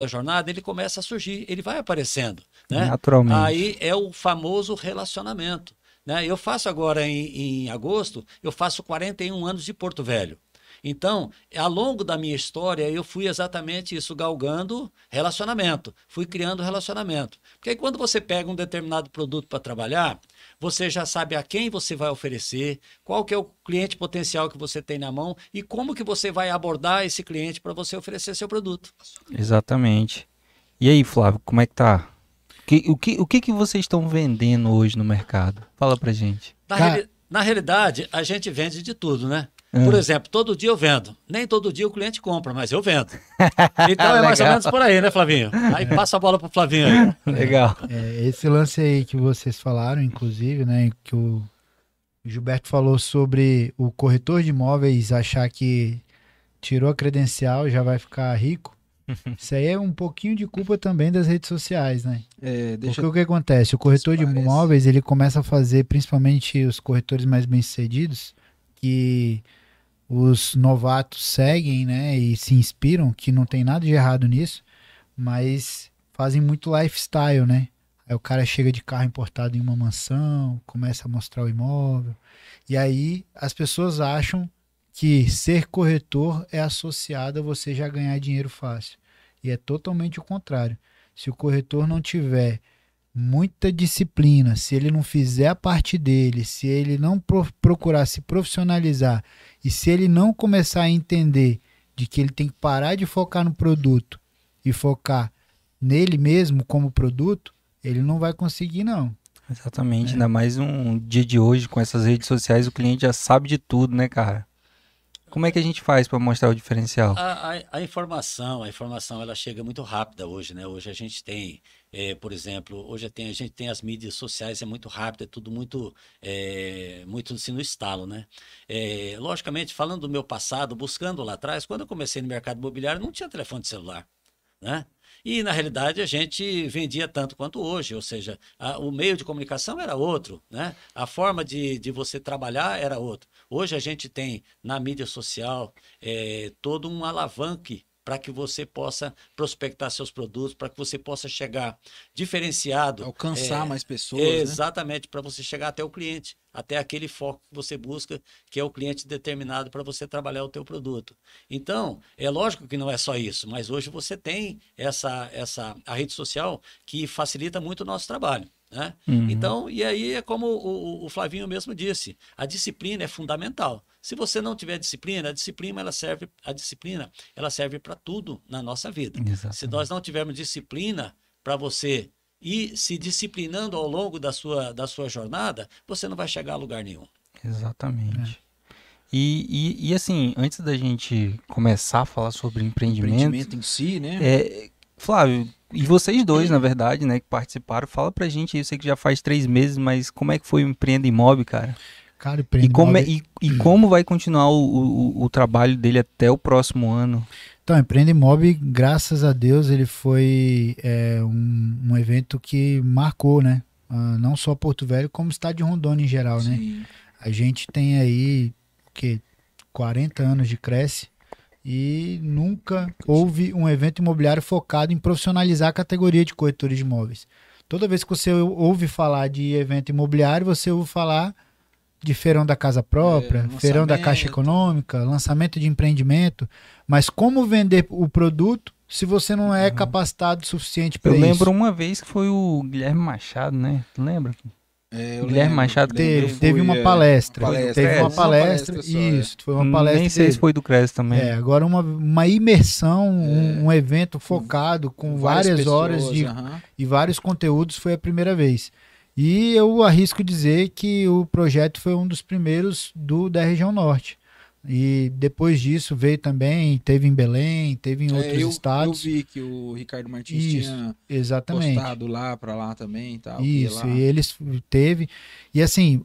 da jornada, ele começa a surgir, ele vai aparecendo. Né? Naturalmente. Aí é o famoso relacionamento. Né? Eu faço agora em, em agosto, eu faço 41 anos de Porto Velho. Então, ao longo da minha história, eu fui exatamente isso, galgando relacionamento, fui criando relacionamento. Porque aí, quando você pega um determinado produto para trabalhar, você já sabe a quem você vai oferecer, qual que é o cliente potencial que você tem na mão e como que você vai abordar esse cliente para você oferecer seu produto. Exatamente. E aí, Flávio, como é que tá? Que, o que, o que, que vocês estão vendendo hoje no mercado? Fala pra gente. Na, reali na realidade, a gente vende de tudo, né? Por é. exemplo, todo dia eu vendo. Nem todo dia o cliente compra, mas eu vendo. Então é mais ou menos por aí, né, Flavinho? Aí é. passa a bola pro Flavinho aí. Legal. É, esse lance aí que vocês falaram, inclusive, né, que o Gilberto falou sobre o corretor de imóveis achar que tirou a credencial já vai ficar rico. Isso aí é um pouquinho de culpa também das redes sociais, né? É, Porque o que acontece? O corretor de imóveis, ele começa a fazer, principalmente os corretores mais bem-sucedidos, que os novatos seguem, né, e se inspiram, que não tem nada de errado nisso, mas fazem muito lifestyle, né? Aí o cara chega de carro importado em uma mansão, começa a mostrar o imóvel, e aí as pessoas acham que ser corretor é associado a você já ganhar dinheiro fácil. E é totalmente o contrário. Se o corretor não tiver muita disciplina, se ele não fizer a parte dele, se ele não pro procurar se profissionalizar e se ele não começar a entender de que ele tem que parar de focar no produto e focar nele mesmo como produto, ele não vai conseguir não. Exatamente, é. ainda mais um dia de hoje com essas redes sociais, o cliente já sabe de tudo, né, cara? Como é que a gente faz para mostrar o diferencial? A, a, a, informação, a informação ela chega muito rápida hoje, né? Hoje a gente tem, é, por exemplo, hoje tem, a gente tem as mídias sociais, é muito rápido, é tudo muito, é, muito assim no estalo, né? É, logicamente, falando do meu passado, buscando lá atrás, quando eu comecei no mercado imobiliário, não tinha telefone de celular, né? E, na realidade, a gente vendia tanto quanto hoje, ou seja, a, o meio de comunicação era outro, né? a forma de, de você trabalhar era outro. Hoje a gente tem na mídia social é, todo um alavanque para que você possa prospectar seus produtos, para que você possa chegar diferenciado. Alcançar é, mais pessoas. Né? Exatamente, né? para você chegar até o cliente, até aquele foco que você busca, que é o cliente determinado para você trabalhar o teu produto. Então, é lógico que não é só isso, mas hoje você tem essa, essa a rede social que facilita muito o nosso trabalho. Né? Uhum. Então, e aí é como o, o, Flavinho mesmo disse, a disciplina é fundamental. Se você não tiver disciplina, a disciplina ela serve, a disciplina ela serve para tudo na nossa vida. Exatamente. Se nós não tivermos disciplina para você ir se disciplinando ao longo da sua, da sua jornada, você não vai chegar a lugar nenhum. Exatamente. É. E, e, e, assim, antes da gente começar a falar sobre empreendimento, empreendimento em si, né? É, Flávio, e vocês dois, na verdade, né, que participaram, fala pra gente, eu sei que já faz três meses, mas como é que foi o Empreenda Imóvel, cara? Cara, e como, é, e, e, como vai continuar o, o, o, trabalho dele até o próximo ano? Então, Empreenda Imóvel, graças a Deus, ele foi é, um, um, evento que marcou, né? Uh, não só Porto Velho, como o estado de Rondônia em geral, né? Sim. né? A gente tem aí, que 40 anos de Cresce, e nunca houve um evento imobiliário focado em profissionalizar a categoria de corretores de imóveis. Toda vez que você ouve falar de evento imobiliário, você ouve falar de feirão da casa própria, é, feirão da caixa econômica, lançamento de empreendimento, mas como vender o produto se você não é uhum. capacitado o suficiente para isso? Eu lembro uma vez que foi o Guilherme Machado, né? Lembra? É, Guilherme lembro, Machado teve, teve uma é, palestra. palestra teve é, uma palestra, uma palestra isso, foi uma palestra. Nem sei se foi do CRES também. É, agora uma, uma imersão, um, é. um, evento focado com várias, várias pessoas, horas de, e vários conteúdos foi a primeira vez. E eu arrisco dizer que o projeto foi um dos primeiros do da região norte. E depois disso veio também, teve em Belém, teve em é, outros eu, estados. Eu vi que o Ricardo Martins Isso, tinha exatamente. postado lá para lá também e tal. Isso, e eles teve. E assim,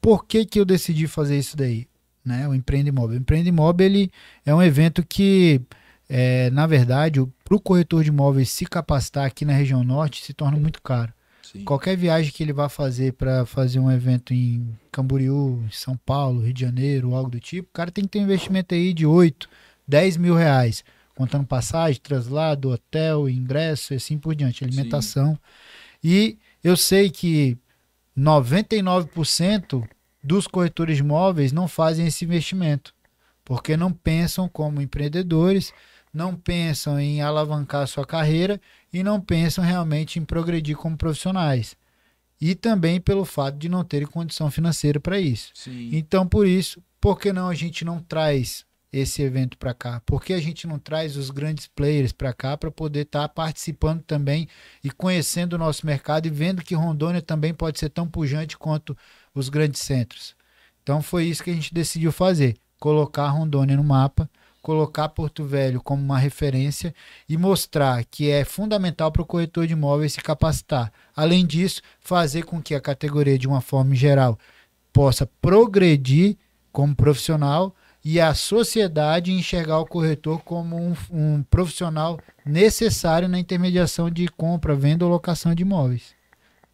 por que que eu decidi fazer isso daí? Né? O Empreende Imóvel. O Empreende Imóvel ele é um evento que, é, na verdade, para o corretor de imóveis se capacitar aqui na região norte se torna muito caro. Sim. Qualquer viagem que ele vá fazer para fazer um evento em Camboriú, São Paulo, Rio de Janeiro, algo do tipo, o cara tem que ter um investimento aí de 8, 10 mil reais. contando passagem, traslado, hotel, ingresso e assim por diante, alimentação. E eu sei que 99% dos corretores de imóveis não fazem esse investimento, porque não pensam como empreendedores, não pensam em alavancar sua carreira e não pensam realmente em progredir como profissionais. E também pelo fato de não terem condição financeira para isso. Sim. Então, por isso, por que não a gente não traz esse evento para cá? Por que a gente não traz os grandes players para cá para poder estar tá participando também e conhecendo o nosso mercado e vendo que Rondônia também pode ser tão pujante quanto os grandes centros? Então, foi isso que a gente decidiu fazer: colocar Rondônia no mapa colocar Porto Velho como uma referência e mostrar que é fundamental para o corretor de imóveis se capacitar. Além disso, fazer com que a categoria, de uma forma geral, possa progredir como profissional e a sociedade enxergar o corretor como um, um profissional necessário na intermediação de compra, venda ou locação de imóveis.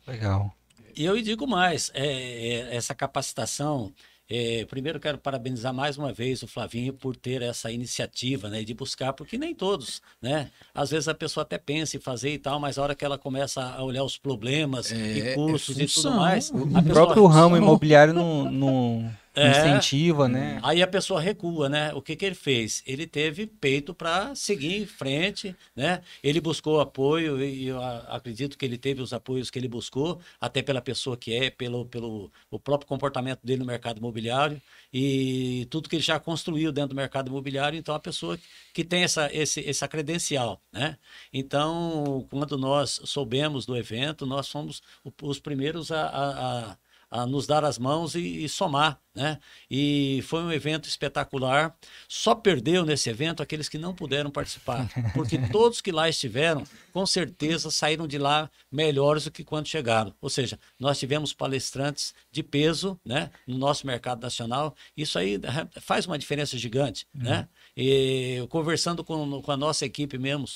Legal. E eu digo mais, é, é, essa capacitação é, primeiro quero parabenizar mais uma vez o Flavinho por ter essa iniciativa, né, de buscar, porque nem todos, né? Às vezes a pessoa até pensa em fazer e tal, mas a hora que ela começa a olhar os problemas É, e é custos e tudo função. mais, O pessoa- próprio ramo imobiliário não, não É. incentiva, né? Aí a pessoa recua, né? O que, que ele fez? Ele teve peito para seguir em frente, né? Ele buscou apoio e eu acredito que ele teve os apoios que ele buscou, até pela pessoa que é, pelo, pelo o próprio comportamento dele no mercado imobiliário e tudo que ele já construiu dentro do mercado imobiliário. Então, a pessoa que tem essa, esse, essa credencial, né? Então, quando nós soubemos do evento, nós fomos os primeiros a- a- a a nos dar as mãos e, e somar, né? E foi um evento espetacular. Só perdeu nesse evento aqueles que não puderam participar, porque todos que lá estiveram, com certeza saíram de lá melhores do que quando chegaram. Ou seja, nós tivemos palestrantes de peso, né? No nosso mercado nacional. Isso aí faz uma diferença gigante, né? E conversando com, com a nossa equipe mesmo,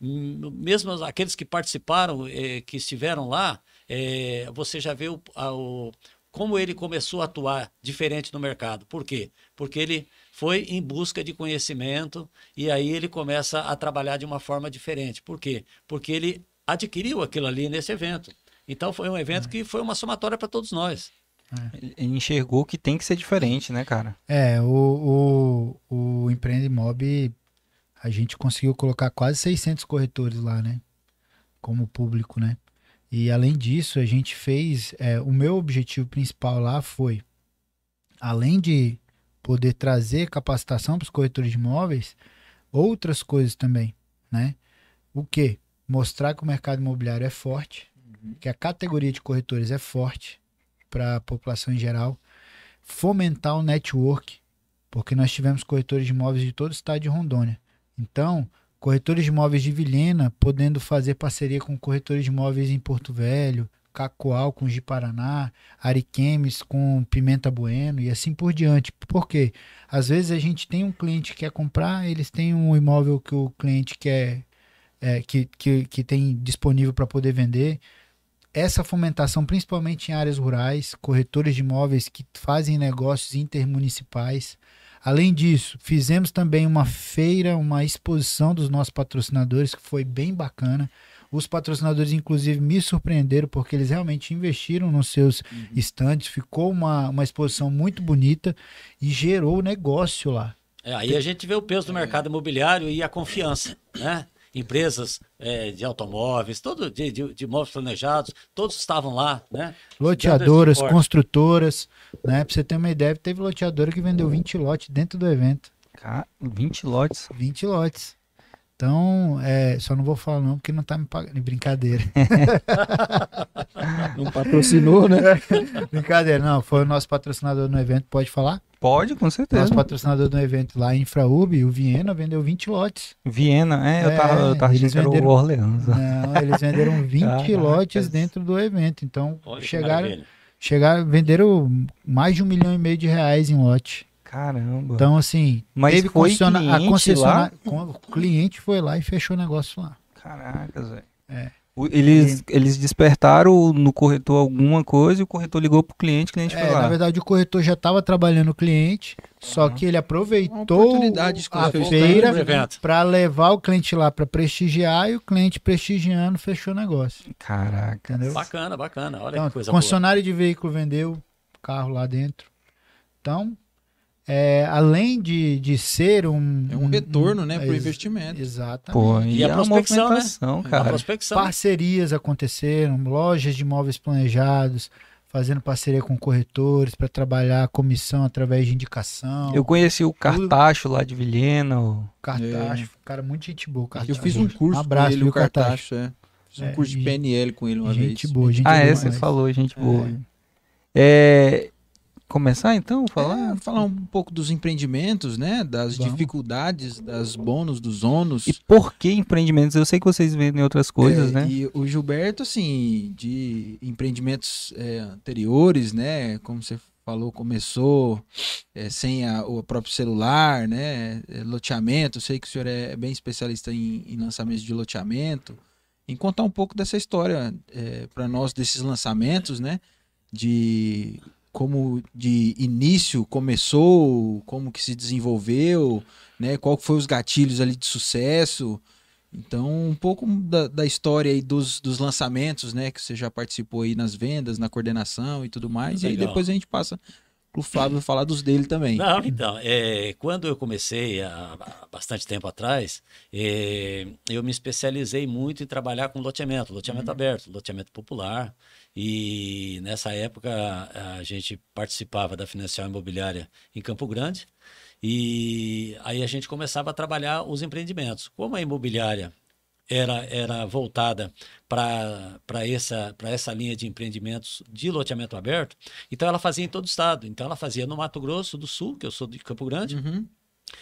mesmo aqueles que participaram, eh, que estiveram lá, é, você já vê o, a- o- como ele começou a atuar diferente no mercado. Por quê? Porque ele foi em busca de conhecimento e aí ele começa a trabalhar de uma forma diferente. Por quê? Porque ele adquiriu aquilo ali nesse evento. Então foi um evento que foi uma somatória para todos nós. Ele enxergou que tem que ser diferente, né, cara? É, o, o, o Empreende Mob, a gente conseguiu colocar quase 600 corretores lá, né? Como público, né? E além disso, a gente fez. é, o meu objetivo principal lá foi, além de poder trazer capacitação para os corretores de imóveis, outras coisas também, né? O que? Mostrar que o mercado imobiliário é forte, que a categoria de corretores é forte para a população em geral, fomentar o network, porque nós tivemos corretores de imóveis de todo o estado de Rondônia. Então, corretores de imóveis de Vilhena podendo fazer parceria com corretores de imóveis em Porto Velho, Cacoal com de Paraná, Ariquemes com Pimenta Bueno e assim por diante. Por quê? Às vezes a gente tem um cliente que quer comprar, eles têm um imóvel que o cliente quer, é, que, que, que tem disponível para poder vender. Essa fomentação, principalmente em áreas rurais, corretores de imóveis que fazem negócios intermunicipais. Além disso, fizemos também uma feira, uma exposição dos nossos patrocinadores, que foi bem bacana. Os patrocinadores, inclusive, me surpreenderam porque eles realmente investiram nos seus estantes. Ficou uma, uma exposição muito bonita e gerou negócio lá. É, aí a gente vê o peso do mercado imobiliário e a confiança, né? Empresas é, de automóveis, todo de, de, de imóveis planejados, todos estavam lá, né? Loteadoras, construtoras, né? Pra você ter uma ideia, teve loteadora que vendeu 20 lotes dentro do evento. Cara, 20 lotes. 20 lotes. Então, é, só não vou falar não, porque não tá me pagando. Brincadeira. Não patrocinou, né? Brincadeira, não. Foi o nosso patrocinador no evento, pode falar? Pode, com certeza. Nosso patrocinador no evento lá, Infraub, o Viena, vendeu 20 lotes. Viena, é, eu É, tava, eu tava achando eles que era o venderam- Orleans. Não, eles venderam 20 Caracas. lotes dentro do evento. Então, Olha chegaram, chegaram, venderam mais de um milhão e meio de reais em lote. Caramba. Então, assim, Mas teve foi concessiona- a concessionária. O cliente foi lá e fechou o negócio lá. Caracas, velho. O- Eles, eles despertaram no corretor alguma coisa e o corretor ligou pro cliente, o cliente foi É, lá. na verdade, o corretor já estava trabalhando o cliente, só que ele aproveitou a feira para levar o cliente lá para prestigiar e o cliente prestigiando fechou o negócio. Caraca. Entendeu? Bacana, bacana. Olha Então, que coisa boa. concessionário de veículo vendeu carro lá dentro. Então, é, além de, de ser um. É um retorno, né, pro ex- investimento. Exatamente. Pô, E e, a é uma prospecção, né? A cara. prospecção. Parcerias aconteceram, lojas de imóveis planejados, fazendo parceria com corretores para trabalhar a comissão através de indicação. Eu conheci o Cartacho lá de Vilhena. o- Cartacho, cara, muito gente boa. Eu Cartacho. fiz um curso abraço, com ele, viu, o Cartacho. É. Fiz um É, curso de PNL com ele uma Gente vez. boa, gente Ah, boa é, você falou, gente boa. É, Começar então? Falar? É, falar um pouco dos empreendimentos, né? Das Vamos. dificuldades, das bônus, dos ônus. E por que empreendimentos? Eu sei que vocês vendem outras coisas, É, né? E o Gilberto, assim, de empreendimentos é, anteriores, né? Como você falou, começou é, sem a- o próprio celular, né? é, loteamento. Sei que o senhor é bem especialista em, em lançamentos de loteamento. Em contar um pouco dessa história para nós desses lançamentos, né? De como de início começou, como que se desenvolveu, né? Qual foi os gatilhos ali de sucesso. Então, um pouco da, da história aí dos, dos lançamentos, né? Que você já participou aí nas vendas, na coordenação e tudo mais. E aí Legal. depois a gente passa pro Flávio falar dos dele também. Não, então, é, quando eu comecei há há bastante tempo atrás, é, eu me especializei muito em trabalhar com loteamento, loteamento aberto, loteamento popular. E nessa época a gente participava da financial imobiliária em Campo Grande. E aí a gente começava a trabalhar os empreendimentos. Como a imobiliária era, era voltada para essa, pra essa linha de empreendimentos de loteamento aberto, então ela fazia em todo o estado. Então ela fazia no Mato Grosso do Sul, que eu sou de Campo Grande, Uhum.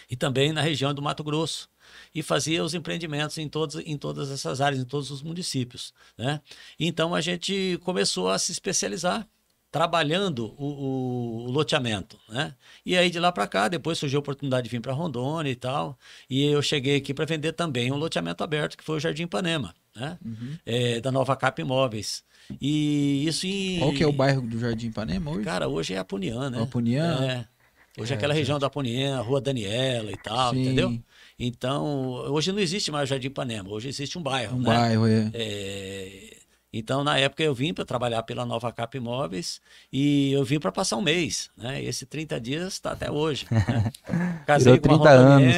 e também na região do Mato Grosso. E fazia os empreendimentos em, todos, em todas essas áreas, em todos os municípios. Né? Então a gente começou a se especializar, trabalhando o, o- loteamento. Né? E aí de lá para cá, depois surgiu a oportunidade de vir para Rondônia e tal. E eu cheguei aqui para vender também um loteamento aberto, que foi o Jardim Ipanema, né? Uhum. É, da Nova Cap Imóveis. E isso em. Qual que é o bairro do Jardim Ipanema hoje? Cara, hoje é Apunian, né? Apunian? É. Hoje é aquela região da Apunian, Rua Daniela e tal, Sim. entendeu? Então, hoje não existe mais o Jardim Ipanema, hoje existe um bairro, Um né? bairro, é. É, Então, na época, eu vim para trabalhar pela Nova Cap Imóveis e eu vim para passar um mês, né? Esse 30 dias está até hoje. Né? Casei com 30 anos.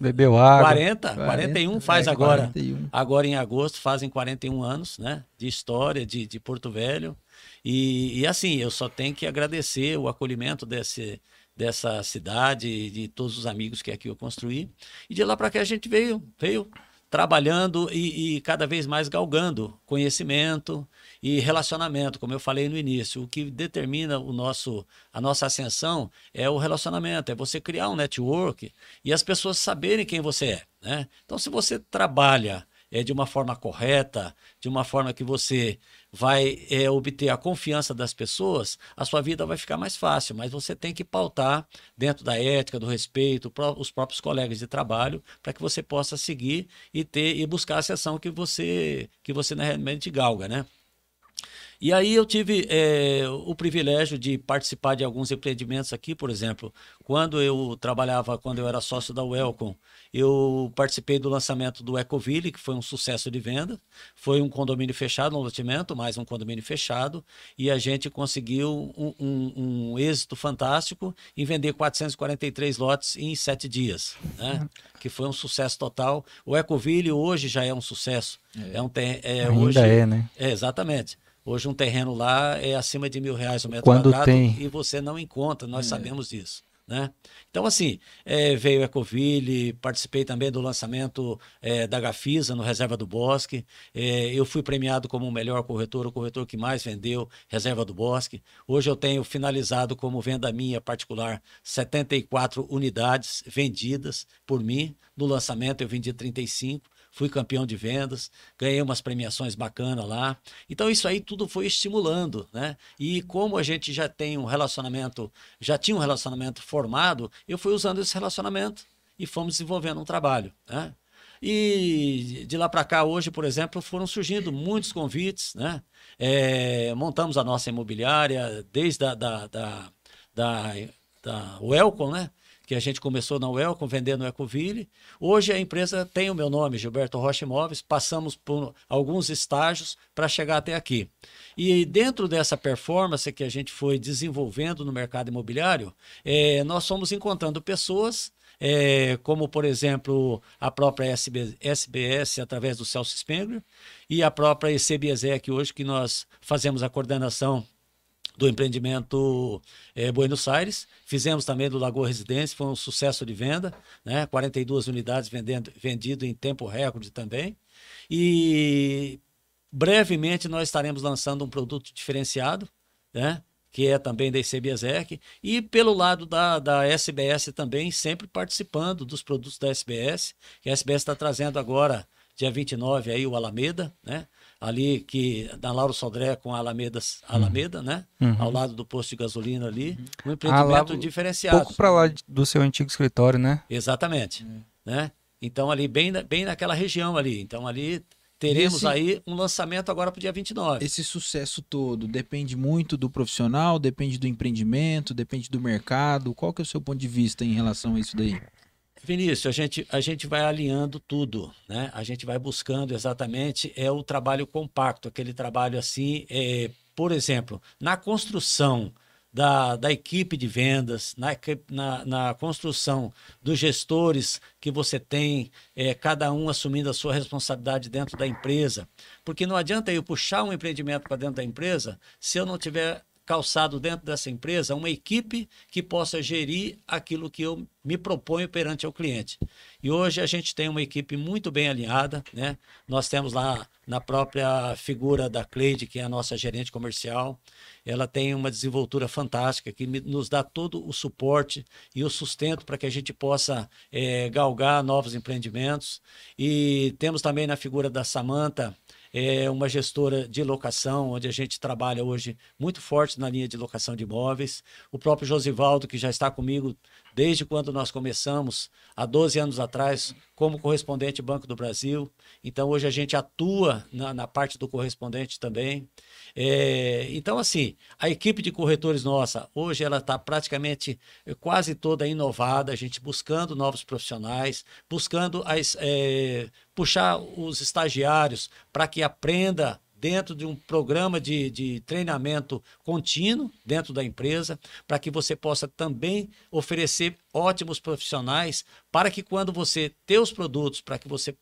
Bebeu água. 40, 41 faz é, agora. 41. Agora em agosto fazem 41 anos, né? De história, de, de Porto Velho. E, e assim, eu só tenho que agradecer o acolhimento desse, dessa cidade, de todos os amigos que aqui eu construí. E de lá para cá a gente veio, veio trabalhando e, e cada vez mais galgando conhecimento e relacionamento, como eu falei no início. O que determina o nosso, a nossa ascensão é o relacionamento, é você criar um network e as pessoas saberem quem você é. Né? Então, se você trabalha é, de uma forma correta, de uma forma que você vai é, obter a confiança das pessoas, a sua vida vai ficar mais fácil. Mas você tem que pautar dentro da ética, do respeito, os próprios colegas de trabalho, para que você possa seguir e ter e buscar a ascensão que você que você realmente galga, né? E aí eu tive eh, o privilégio de participar de alguns empreendimentos aqui, por exemplo, quando eu trabalhava, quando eu era sócio da Welcome, eu participei do lançamento do Ecoville, que foi um sucesso de venda. Foi um condomínio fechado, um loteamento, mais um condomínio fechado, e a gente conseguiu um, um- um êxito fantástico em vender 443 lotes em sete dias, né? que foi um sucesso total. O Ecoville hoje já é um sucesso. É, um ter- é, Ainda hoje, é, né? é, exatamente. Hoje um terreno lá é acima de mil reais o metro Quando quadrado tem. e você não encontra, nós sabemos disso. Né? Então, assim, é, veio Ecoville, participei também do lançamento é, da Gafisa no Reserva do Bosque. É, eu fui premiado como o melhor corretor, o corretor que mais vendeu Reserva do Bosque. Hoje eu tenho finalizado como venda minha particular 74 unidades vendidas por mim. No lançamento eu vendi 35 fui campeão de vendas, ganhei umas premiações bacanas lá. Então isso aí tudo foi estimulando, né? E como a gente já tem um relacionamento, já tinha um relacionamento formado, eu fui usando esse relacionamento e fomos desenvolvendo um trabalho, né? E de lá para cá, hoje, por exemplo, foram surgindo muitos convites, né? É, montamos a nossa imobiliária desde a da, da, da, da Welcome, né? Que a gente começou na Welcome, vendendo Ecoville. Hoje a empresa tem o meu nome, Gilberto Rocha Imóveis, passamos por alguns estágios para chegar até aqui. E dentro dessa performance que a gente foi desenvolvendo no mercado imobiliário, é, nós fomos encontrando pessoas é, como por exemplo a própria SB, SBS através do Celso Spengler e a própria ECBSEC hoje que nós fazemos a coordenação do empreendimento é, Buenos Aires. Fizemos também do Lagoa Residência, foi um sucesso de venda, né? 42 unidades vendendo, vendido em tempo recorde também. E brevemente nós estaremos lançando um produto diferenciado, né? que é também da ICBSEC, e pelo lado da, da SBS também, sempre participando dos produtos da SBS, que a SBS está trazendo agora, dia 29, aí, o Alameda, né? Ali que da Lauro Sodré com a Alameda, Alameda uhum. né? Uhum. Ao lado do posto de gasolina ali, um ah, empreendimento ah, diferenciado. Pouco para lá do seu antigo escritório, né? Exatamente, uhum. né? Então ali bem, bem naquela região ali. Então ali teremos esse, aí um lançamento agora para o dia 29. Esse sucesso todo depende muito do profissional, depende do empreendimento, depende do mercado. Qual que é o seu ponto de vista em relação a isso daí? Vinícius, a gente, a gente vai alinhando tudo, né? A gente vai buscando exatamente é o trabalho compacto, aquele trabalho assim, é, por exemplo, na construção da, da equipe de vendas, na, na, na construção dos gestores que você tem, é, cada um assumindo a sua responsabilidade dentro da empresa. Porque não adianta eu puxar um empreendimento para dentro da empresa se eu não tiver calçado dentro dessa empresa uma equipe que possa gerir aquilo que eu me proponho perante ao cliente. E hoje a gente tem uma equipe muito bem alinhada, né? Nós temos lá na própria figura da Cleide, que é a nossa gerente comercial, ela tem uma desenvoltura fantástica que nos dá todo o suporte e o sustento para que a gente possa é, galgar novos empreendimentos. E temos também na figura da Samanta, é uma gestora de locação, onde a gente trabalha hoje muito forte na linha de locação de imóveis. O próprio Josivaldo, que já está comigo desde quando nós começamos, há 12 anos atrás, como correspondente Banco do Brasil. Então, hoje a gente atua na, na parte do correspondente também. É, então, assim, a equipe de corretores nossa, hoje ela está praticamente quase toda inovada, a gente buscando novos profissionais, buscando as, é, puxar os estagiários para que aprenda dentro de um programa de, de treinamento contínuo dentro da empresa, para que você possa também oferecer ótimos profissionais, para que quando você ter os produtos, para que você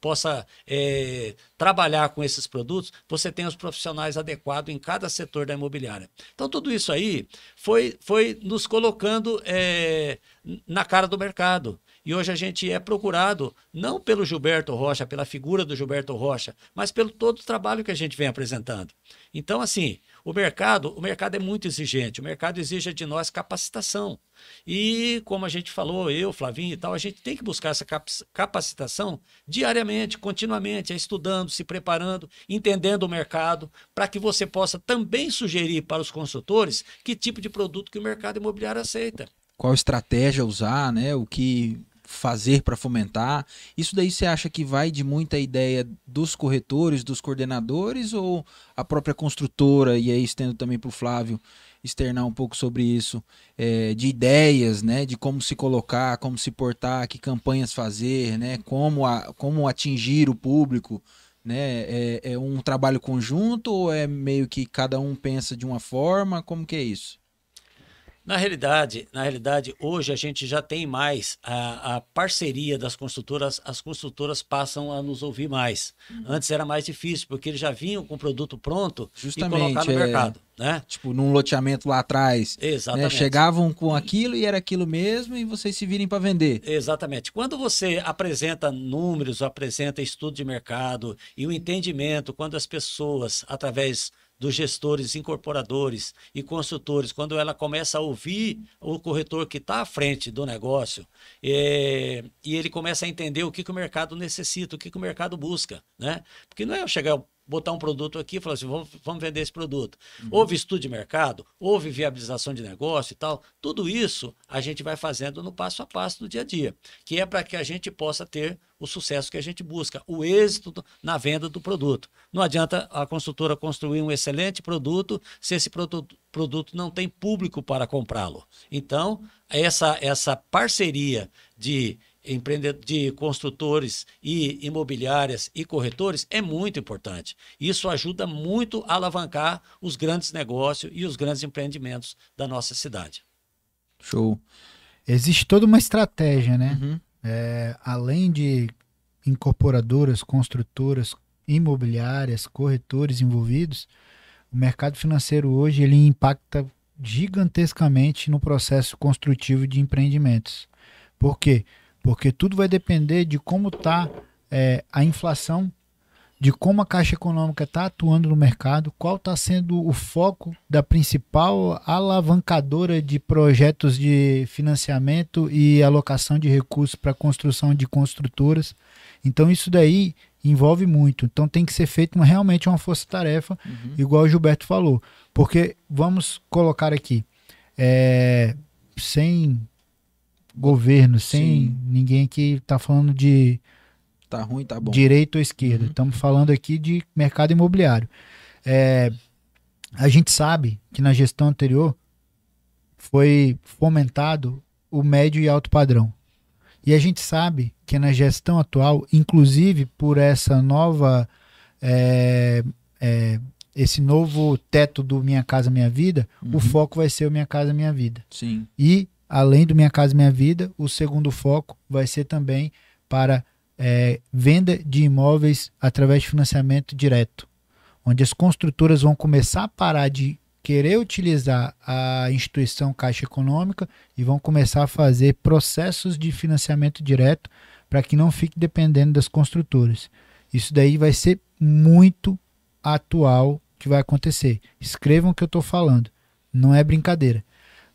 possa é, trabalhar com esses produtos, você tenha os profissionais adequados em cada setor da imobiliária. Então, tudo isso aí foi, foi nos colocando é, na cara do mercado. E hoje a gente é procurado não pelo Gilberto Rocha, pela figura do Gilberto Rocha, mas pelo todo o trabalho que a gente vem apresentando. Então, assim, o mercado, o mercado é muito exigente, o mercado exige de nós capacitação. E como a gente falou, eu, Flavinho e tal, a gente tem que buscar essa capacitação diariamente, continuamente, é estudando, se preparando, entendendo o mercado, para que você possa também sugerir para os consultores que tipo de produto que o mercado imobiliário aceita qual estratégia usar, né? O que fazer para fomentar. Isso daí você acha que vai de muita ideia dos corretores, dos coordenadores ou a própria construtora, e aí estendo também para o Flávio externar um pouco sobre isso, é, de ideias, né, de como se colocar, como se portar, que campanhas fazer, né, como, a, como atingir o público, né, é, é um trabalho conjunto ou é meio que cada um pensa de uma forma, como que é isso? Na realidade, na realidade, hoje a gente já tem mais a, a parceria das construtoras, as construtoras passam a nos ouvir mais. Uhum. Antes era mais difícil, porque eles já vinham com o produto pronto Justamente, e colocar no é, mercado. Né? Tipo, num loteamento lá atrás. Né? Exatamente. Né? Chegavam com aquilo e era aquilo mesmo e vocês se virem para vender. Exatamente. Quando você apresenta números, apresenta estudo de mercado e o entendimento, quando as pessoas, através dos gestores, incorporadores e consultores, quando ela começa a ouvir o corretor que está à frente do negócio é, e ele começa a entender o que, que o mercado necessita, o que, que o mercado busca, né? Porque não é eu chegar botar um produto aqui e falar assim, vamos, vamos vender esse produto. Houve estudo de mercado, houve viabilização de negócio e tal. Tudo isso a gente vai fazendo no passo a passo do dia a dia, que é para que a gente possa ter o sucesso que a gente busca, o êxito na venda do produto. Não adianta a construtora construir um excelente produto se esse produto, produto não tem público para comprá-lo. Então, essa, essa parceria de de construtores e imobiliárias e corretores é muito importante. Isso ajuda muito a alavancar os grandes negócios e os grandes empreendimentos da nossa cidade. Show. Existe toda uma estratégia, né? Uhum. É, além de incorporadoras, construtoras, imobiliárias, corretores envolvidos, o mercado financeiro hoje ele impacta gigantescamente no processo construtivo de empreendimentos. Por quê? Porque tudo vai depender de como está a inflação, de como a Caixa Econômica está atuando no mercado, qual está sendo o foco da principal alavancadora de projetos de financiamento e alocação de recursos para a construção de construtoras. Então, isso daí envolve muito. Então, tem que ser feito uma- realmente uma força-tarefa, Uhum. igual o Gilberto falou. Porque, vamos colocar aqui, é, sem governo, sem Sim. ninguém que está falando de Tá ruim, tá bom. direita ou esquerda. Uhum. Estamos falando aqui de mercado imobiliário. É, a gente sabe que na gestão anterior foi fomentado o médio e alto padrão. E a gente sabe que na gestão atual, inclusive por essa nova, é, é, esse novo teto do Minha Casa Minha Vida, Uhum. o foco vai ser o Minha Casa Minha Vida. Sim. E, além do Minha Casa Minha Vida, o segundo foco vai ser também para é, venda de imóveis através de financiamento direto, onde as construtoras vão começar a parar de querer utilizar a instituição Caixa Econômica e vão começar a fazer processos de financiamento direto para que não fique dependendo das construtoras. Isso daí vai ser muito atual que vai acontecer. Escrevam o que eu estou falando. Não é brincadeira.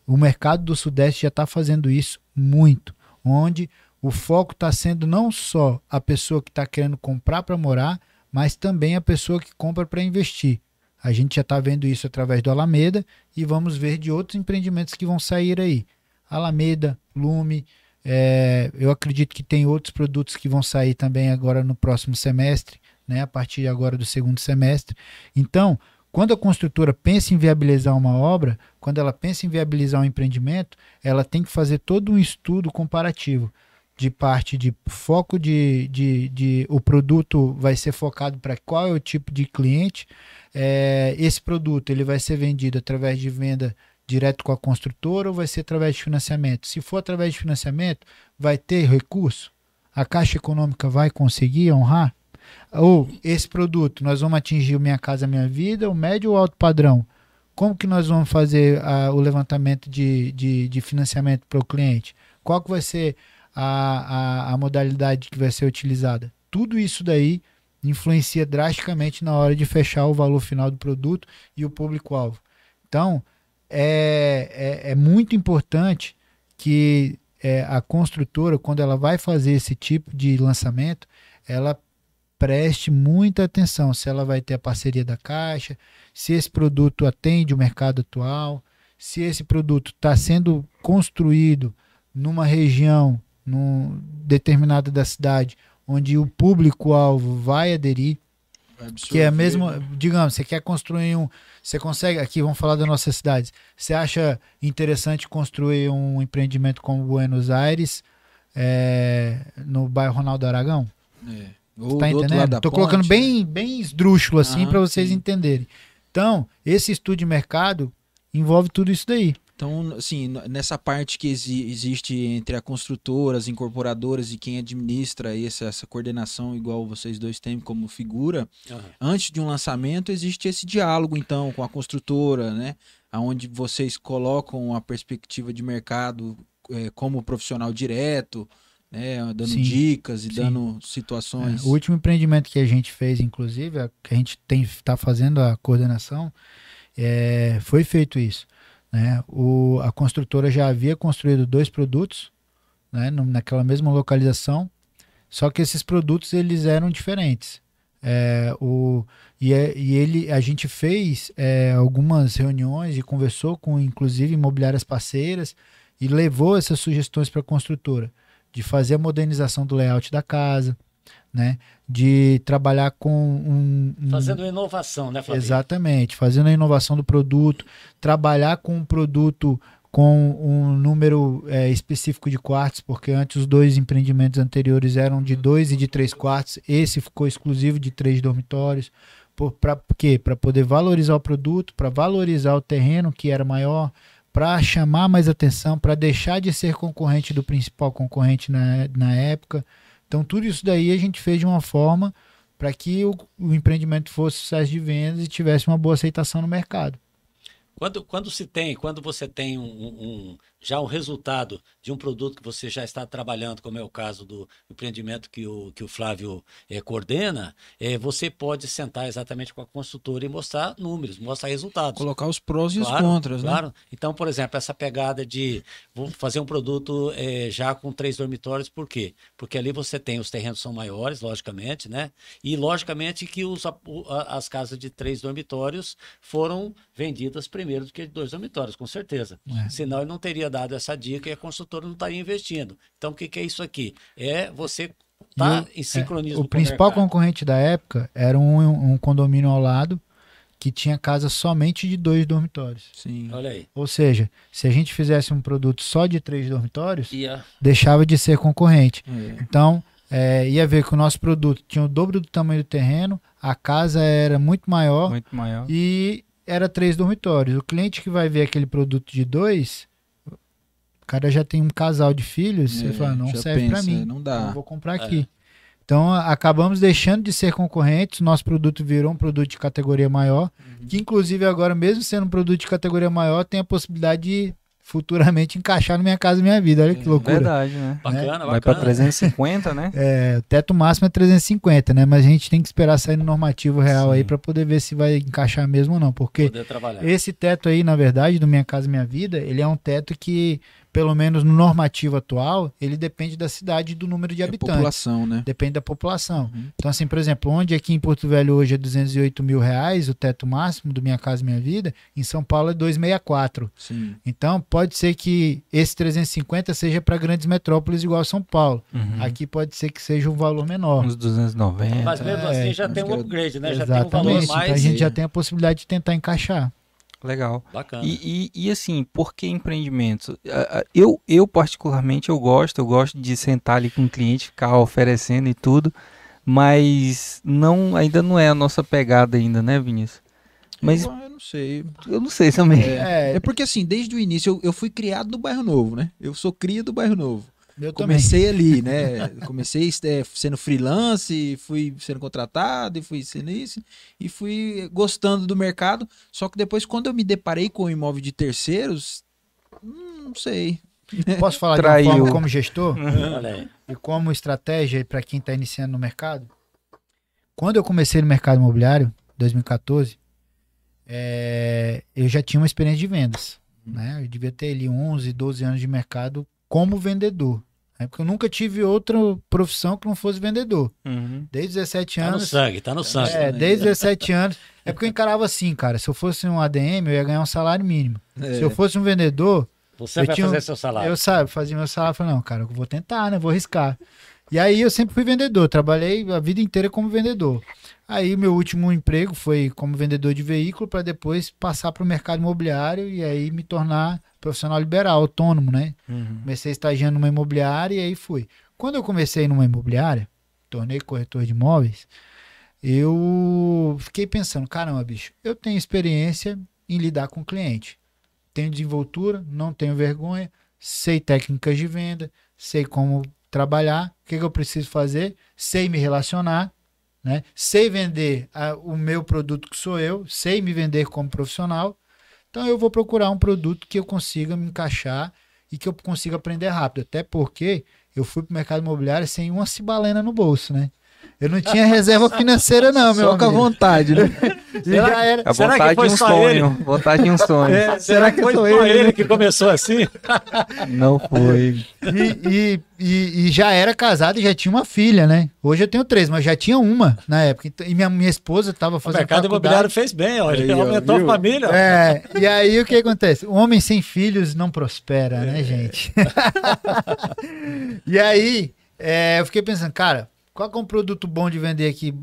O mercado do Sudeste já está fazendo isso muito, onde o foco está sendo não só a pessoa que está querendo comprar para morar, mas também a pessoa que compra para investir. A gente já está vendo isso através do Alameda e vamos ver de outros empreendimentos que vão sair aí. Alameda, Lume, é, eu acredito que tem outros produtos que vão sair também agora no próximo semestre, né, a partir agora do segundo semestre. Então, quando a construtora pensa em viabilizar uma obra, quando ela pensa em viabilizar um empreendimento, ela tem que fazer todo um estudo comparativo de parte de foco de, de, de o produto vai ser focado para qual é o tipo de cliente. É, esse produto ele vai ser vendido através de venda direto com a construtora ou vai ser através de financiamento? Se for através de financiamento, vai ter recurso? A Caixa Econômica vai conseguir honrar? Ou esse produto, nós vamos atingir o Minha Casa Minha Vida, o médio ou alto padrão? Como que nós vamos fazer ah, o levantamento de, de, de financiamento para o cliente? Qual que vai ser a, a, a modalidade que vai ser utilizada? Tudo isso daí influencia drasticamente na hora de fechar o valor final do produto e o público-alvo. Então, é, é, é muito importante que é, a construtora, quando ela vai fazer esse tipo de lançamento, ela preste muita atenção se ela vai ter a parceria da Caixa, se esse produto atende o mercado atual, se esse produto está sendo construído numa região num determinada da cidade onde o público-alvo vai aderir, Vai que é né? digamos, você quer construir um, você consegue, aqui vamos falar das nossas cidades, você acha interessante construir um empreendimento como Buenos Aires, é, no bairro Ronaldo Aragão? É. Ou tá do outro lado entendendo? da Tô colocando ponte, bem, bem esdrúxulo assim Aham, para vocês sim. entenderem. Então, esse estudo de mercado envolve tudo isso daí. Então, assim, nessa parte que exi- existe entre a construtora, as incorporadoras e quem administra essa, essa coordenação, igual vocês dois têm como figura, antes de um lançamento existe esse diálogo, então, com a construtora, né? Onde vocês colocam a perspectiva de mercado eh, como profissional direto, né? Dando Sim, dicas e sim. dando É, situações. o último empreendimento que a gente fez, inclusive, a- que a gente tem está fazendo a coordenação, é, foi feito isso. Né? O, a construtora já havia construído dois produtos né, naquela mesma localização, só que esses produtos eles eram diferentes. É, o, e, é- e ele, a gente fez é, algumas reuniões e conversou com, inclusive, imobiliárias parceiras e levou essas sugestões para a construtora de fazer a modernização do layout da casa, né? De trabalhar com um, um- Fazendo inovação, né, Fabinho? Exatamente, fazendo a inovação do produto, trabalhar com um produto com um número é, específico de quartos, porque antes os dois empreendimentos anteriores eram de dois e de três quartos, esse ficou exclusivo de três dormitórios. Para quê? Para poder valorizar o produto, para valorizar o terreno que era maior, para chamar mais atenção, para deixar de ser concorrente do principal concorrente na, na época. Então, tudo isso daí a gente fez de uma forma para que o, o empreendimento fosse sucesso de vendas e tivesse uma boa aceitação no mercado. Quando, quando se tem, quando você tem um, um- já um resultado de um produto que você já está trabalhando, como é o caso do empreendimento que o, que o Flávio eh, coordena, eh, você pode sentar exatamente com a consultora e mostrar números, mostrar resultados. Colocar os prós e os Claro, contras, né? Claro. Então, por exemplo, essa pegada de vou fazer um produto eh, já com três dormitórios, por quê? Porque ali você tem os terrenos são maiores, logicamente, né? E logicamente que os, as casas de três dormitórios foram vendidas primeiro do que dois dormitórios, com certeza. É. Senão ele não teria dado essa dica e a construtora não estaria investindo. Então, o que, que é isso aqui? É você estar E em sincronismo O com principal mercado. concorrente da época era um, um condomínio ao lado que tinha casa somente de dois dormitórios. Sim. Olha aí. Ou seja, se a gente fizesse um produto só de três dormitórios, Ia deixava de ser concorrente. É. Então, é, ia ver que o nosso produto tinha o dobro do tamanho do terreno, a casa era muito maior Muito maior. e era três dormitórios. O cliente que vai ver aquele produto de dois, o cara já tem um casal de filhos, É, ele fala, não serve para mim. Não dá. Eu vou comprar É. aqui. Então, acabamos deixando de ser concorrentes, nosso produto virou um produto de categoria maior, Uhum. que inclusive agora, mesmo sendo um produto de categoria maior, tem a possibilidade de futuramente encaixar na minha casa e minha vida. Olha que loucura. Verdade, né? bacana, Vai pra bacana. 350, né? É, o teto máximo é 350, né? Mas a gente tem que esperar sair no normativo real Sim. aí para poder ver se vai encaixar mesmo ou não. Porque esse teto aí, na verdade, do Minha Casa Minha Vida, ele é um teto que, pelo menos no normativo atual, ele depende da cidade e do número de É habitantes. população, né? Depende da população. Uhum. Então, assim, por exemplo, onde aqui em Porto Velho hoje é 208 mil reais, o teto máximo do Minha Casa Minha Vida, em São Paulo é 264. Sim. Então, pode ser que esse 350 seja para grandes metrópoles igual São Paulo. Uhum. Aqui pode ser que seja um valor menor. Uns 290. Mas mesmo É, assim já tem um upgrade, né? Já tem um valor Exatamente. mais Então, a gente já tem a possibilidade de tentar encaixar. Legal. bacana. E, e, e, assim, por que empreendimentos? Ah, Eu, eu particularmente, eu gosto, eu gosto de sentar ali com o cliente, ficar oferecendo e tudo, mas não, ainda não é a nossa pegada ainda, né, Vinícius? Mas Eu, eu não sei. eu não sei também. É, É. é porque assim, desde o início eu, eu fui criado no bairro Novo, né? Eu sou cria do bairro Novo. Eu também. Comecei ali, né? Comecei é, sendo freelance, fui sendo contratado, e fui sendo isso, e fui gostando do mercado. Só que depois, quando eu me deparei com o imóvel de terceiros, hum, não sei. Posso falar de Traiu. uma forma como gestor aí. e como estratégia para quem está iniciando no mercado? Quando eu comecei no mercado imobiliário, 2014, é, eu já tinha uma experiência de vendas. Né? Eu devia ter ali 11, 12 anos de mercado como vendedor. né? Porque eu nunca tive outra profissão que não fosse vendedor. Uhum. Desde 17 Tá no anos. sangue, tá no sangue. É, desde 17 anos. É porque eu encarava assim, cara. Se eu fosse um ADM, eu ia ganhar um salário mínimo. É, Se eu fosse um vendedor, Você Eu vai tinha um- fazer seu salário. eu sabe, fazia meu salário, falei, não, cara, eu vou tentar, né? Vou arriscar. E aí eu sempre fui vendedor, trabalhei a vida inteira como vendedor. Aí meu último emprego foi como vendedor de veículo para depois passar para o mercado imobiliário e aí me tornar profissional liberal, autônomo, né? Uhum. Comecei estagiando numa imobiliária e aí fui. Quando eu comecei numa imobiliária, tornei corretor de imóveis, eu fiquei pensando, caramba, bicho, eu tenho experiência em lidar com cliente. Tenho desenvoltura, não tenho vergonha, sei técnicas de venda, sei como trabalhar, o que, que eu preciso fazer, sei me relacionar, né? sei vender a- o meu produto que sou eu, sei me vender como profissional. Então eu vou procurar um produto que eu consiga me encaixar e que eu consiga aprender rápido. Até porque eu fui para o mercado imobiliário sem uma cibalena no bolso, né? Eu não tinha reserva financeira, não, meu Só com a vontade, né? E já era. A Será que vontade foi de um só sonho. Vontade de um sonho. É, será que foi só ele que começou assim? Não foi. E, e, e, e já era casado e já tinha uma filha, né? Hoje eu tenho três, mas já tinha uma na época. Então, E minha, minha esposa tava O fazendo mercado faculdade. imobiliário fez bem, ó. Ele aumentou viu? a família. ó. É, e aí o que acontece? O homem sem filhos não prospera, É. né, gente? e aí, é, eu fiquei pensando, cara, qual é um produto bom de vender aqui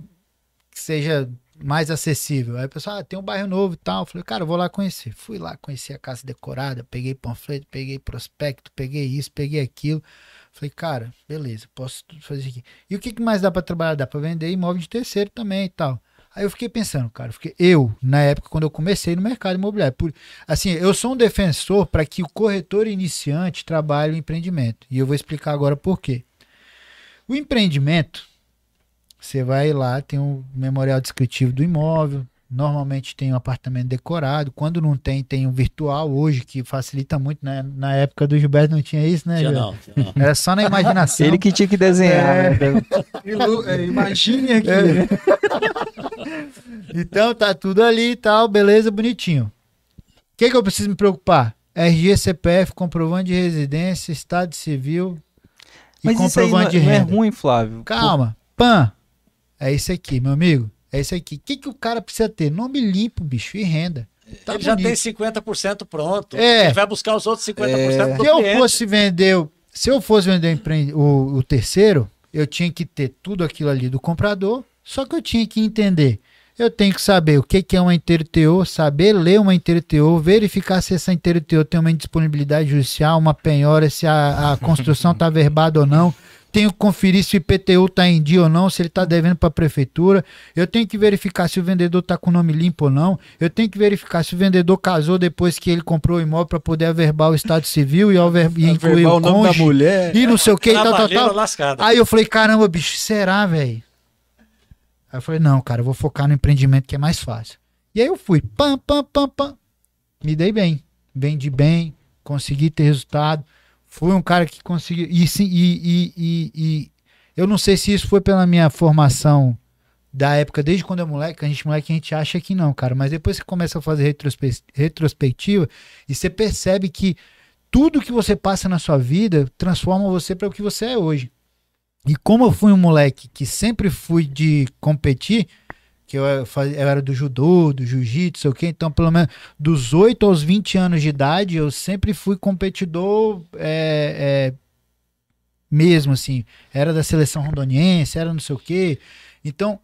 que seja mais acessível? Aí o pessoal, ah, tem um bairro novo e tal. Eu falei, cara, eu vou lá conhecer. Fui lá, conheci a casa decorada, peguei panfleto, peguei prospecto, peguei isso, peguei aquilo. Falei, cara, beleza, posso fazer aqui. E o que, que mais dá pra trabalhar? Dá pra vender imóvel de terceiro também e tal. Aí eu fiquei pensando, cara, fiquei, eu, na época, quando eu comecei no mercado imobiliário, por, assim, eu sou um defensor para que o corretor iniciante trabalhe o empreendimento. E eu vou explicar agora por quê. O empreendimento, você vai lá, tem um memorial descritivo do imóvel, normalmente tem um apartamento decorado, quando não tem, tem um virtual hoje, que facilita muito, né? Na época do Gilberto não tinha isso, né, Tinha Gilberto? não, tinha não. Era só na imaginação. Ele que tinha que desenhar. É. né? É, Imagine aqui. Então tá tudo ali e tal, beleza, bonitinho. O que, que eu preciso me preocupar? RG, CPF, comprovante de residência, estado civil e Mas isso aí não, comprovante de não é renda. ruim, Flávio. Calma, pan. É isso aqui, meu amigo. É isso aqui. O que, que o cara precisa ter? Nome limpo, bicho, e renda. Tá ele já bonito. tem 50% pronto. É. Ele vai buscar os outros 50% É. do Se eu fosse vender, se eu fosse vender o, empre- o, o terceiro, eu tinha que ter tudo aquilo ali do comprador, só que eu tinha que entender. Eu tenho que saber o que, que é uma inteiro saber ler uma inteiro verificar se essa inteiro tem uma indisponibilidade judicial, uma penhora, se a, a construção está verbada ou não. Tenho que conferir se o IPTU está em dia ou não, se ele está devendo para a prefeitura. Eu tenho que verificar se o vendedor está com o nome limpo ou não. Eu tenho que verificar se o vendedor casou depois que ele comprou o imóvel para poder averbar o estado civil e, alver- e incluir o o nome da mulher. E não sei o que, e tal, tal, tal. lascada. Aí eu falei, caramba, bicho, será, velho? Aí eu falei, não, cara, eu vou focar no empreendimento que é mais fácil. E aí eu fui, pam, pam, pam, pam. Me dei bem. Vendi bem, consegui ter resultado. Fui um cara que conseguiu. E, sim, e, e, e, eu não sei se isso foi pela minha formação da época, desde quando é moleque, a gente moleque a gente acha que não, cara. Mas depois você começa a fazer retrospe- retrospectiva e você percebe que tudo que você passa na sua vida transforma você para o que você é hoje. E como eu fui um moleque que sempre fui de competir, que eu, eu era do judô, do jiu-jitsu, sei o quê, então pelo menos dos 8 aos 20 anos de idade, eu sempre fui competidor é, é, mesmo, assim. Era da seleção rondoniense, era não sei o quê. Então,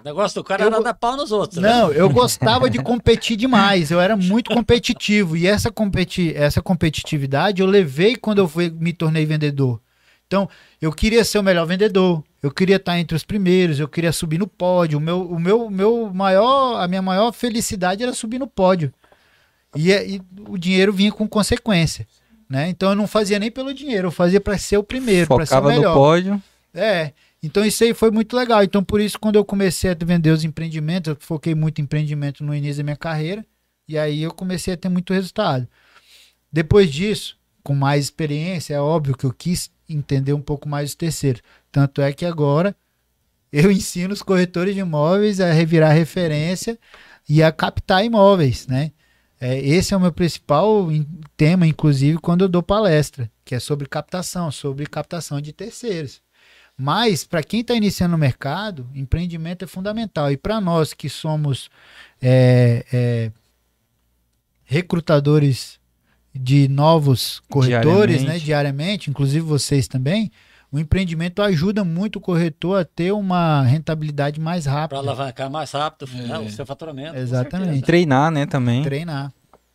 O negócio do cara Eu era dar pau nos outros. né? não, eu gostava de competir demais. Eu era muito competitivo. E essa, competi essa competitividade eu levei quando eu fui, me tornei vendedor. Então, eu queria ser o melhor vendedor. Eu queria estar entre os primeiros. Eu queria subir no pódio. O meu, o meu, meu maior, a minha maior felicidade era subir no pódio. E, é- e o dinheiro vinha com consequência. Né? Então eu não fazia nem pelo dinheiro, eu fazia para ser o primeiro, para ser o Focava no melhor. pódio. É, então isso aí foi muito legal. Então por isso quando eu comecei a vender os empreendimentos, eu foquei muito em empreendimento no início da minha carreira, e aí eu comecei a ter muito resultado. Depois disso, com mais experiência, é óbvio que eu quis entender um pouco mais os terceiros. Tanto é que agora eu ensino os corretores de imóveis a revirar referência e a captar imóveis, né? É, esse é o meu principal in- tema, inclusive, quando eu dou palestra, que é sobre captação, sobre captação de terceiros. Mas, para quem está iniciando no mercado, empreendimento é fundamental. E para nós que somos é, é, recrutadores de novos corretores, Diariamente. né, diariamente, inclusive vocês também, o empreendimento ajuda muito o corretor a ter uma rentabilidade mais Para rápida. alavancar mais rápido É. né, o seu faturamento. Exatamente. certeza. Treinar, né, também. Treinar.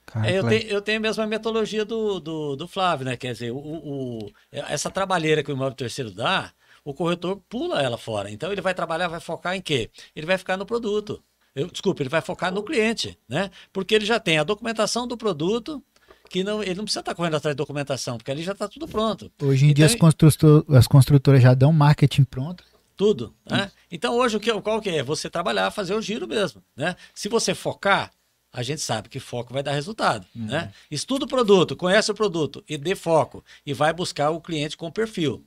Cara, É, eu, tenho, eu tenho a mesma metodologia do, do, do Flávio, né? Quer dizer, o, o- essa trabalheira que o imóvel terceiro dá, o corretor pula ela fora. Então ele vai trabalhar, vai focar em quê? Ele vai ficar no produto. Eu, desculpa, ele vai focar no cliente, né? Porque ele já tem a documentação do produto, que não, ele não precisa estar correndo atrás de documentação, porque ali já está tudo pronto. Hoje em dia Então, as, construtor- as construtoras já dão marketing pronto. Tudo, né? Então hoje o que qual que é? Você trabalhar, fazer o giro mesmo, né? Se você focar, a gente sabe que foco vai dar resultado, né? Estuda o produto, conhece o produto e dê foco e vai buscar o cliente com perfil,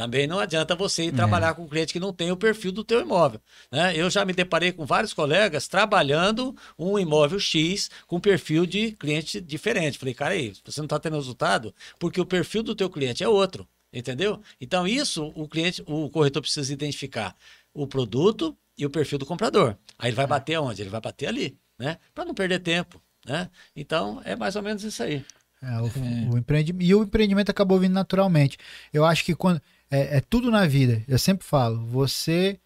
Também não adianta você ir É. trabalhar com um cliente que não tem o perfil do teu imóvel. Né? Eu já me deparei com vários colegas trabalhando um imóvel X com perfil de cliente diferente. Falei, cara, aí, você não está tendo resultado porque o perfil do teu cliente é outro. Entendeu? Então, isso o cliente, o corretor precisa identificar o produto e o perfil do comprador. Aí ele vai bater aonde? Ele vai bater ali, né? Para não perder tempo. Né? Então, é mais ou menos isso aí. É, o, o empreendimento, e o empreendimento acabou vindo naturalmente. Eu acho que quando. É, é tudo na vida. Eu sempre falo, você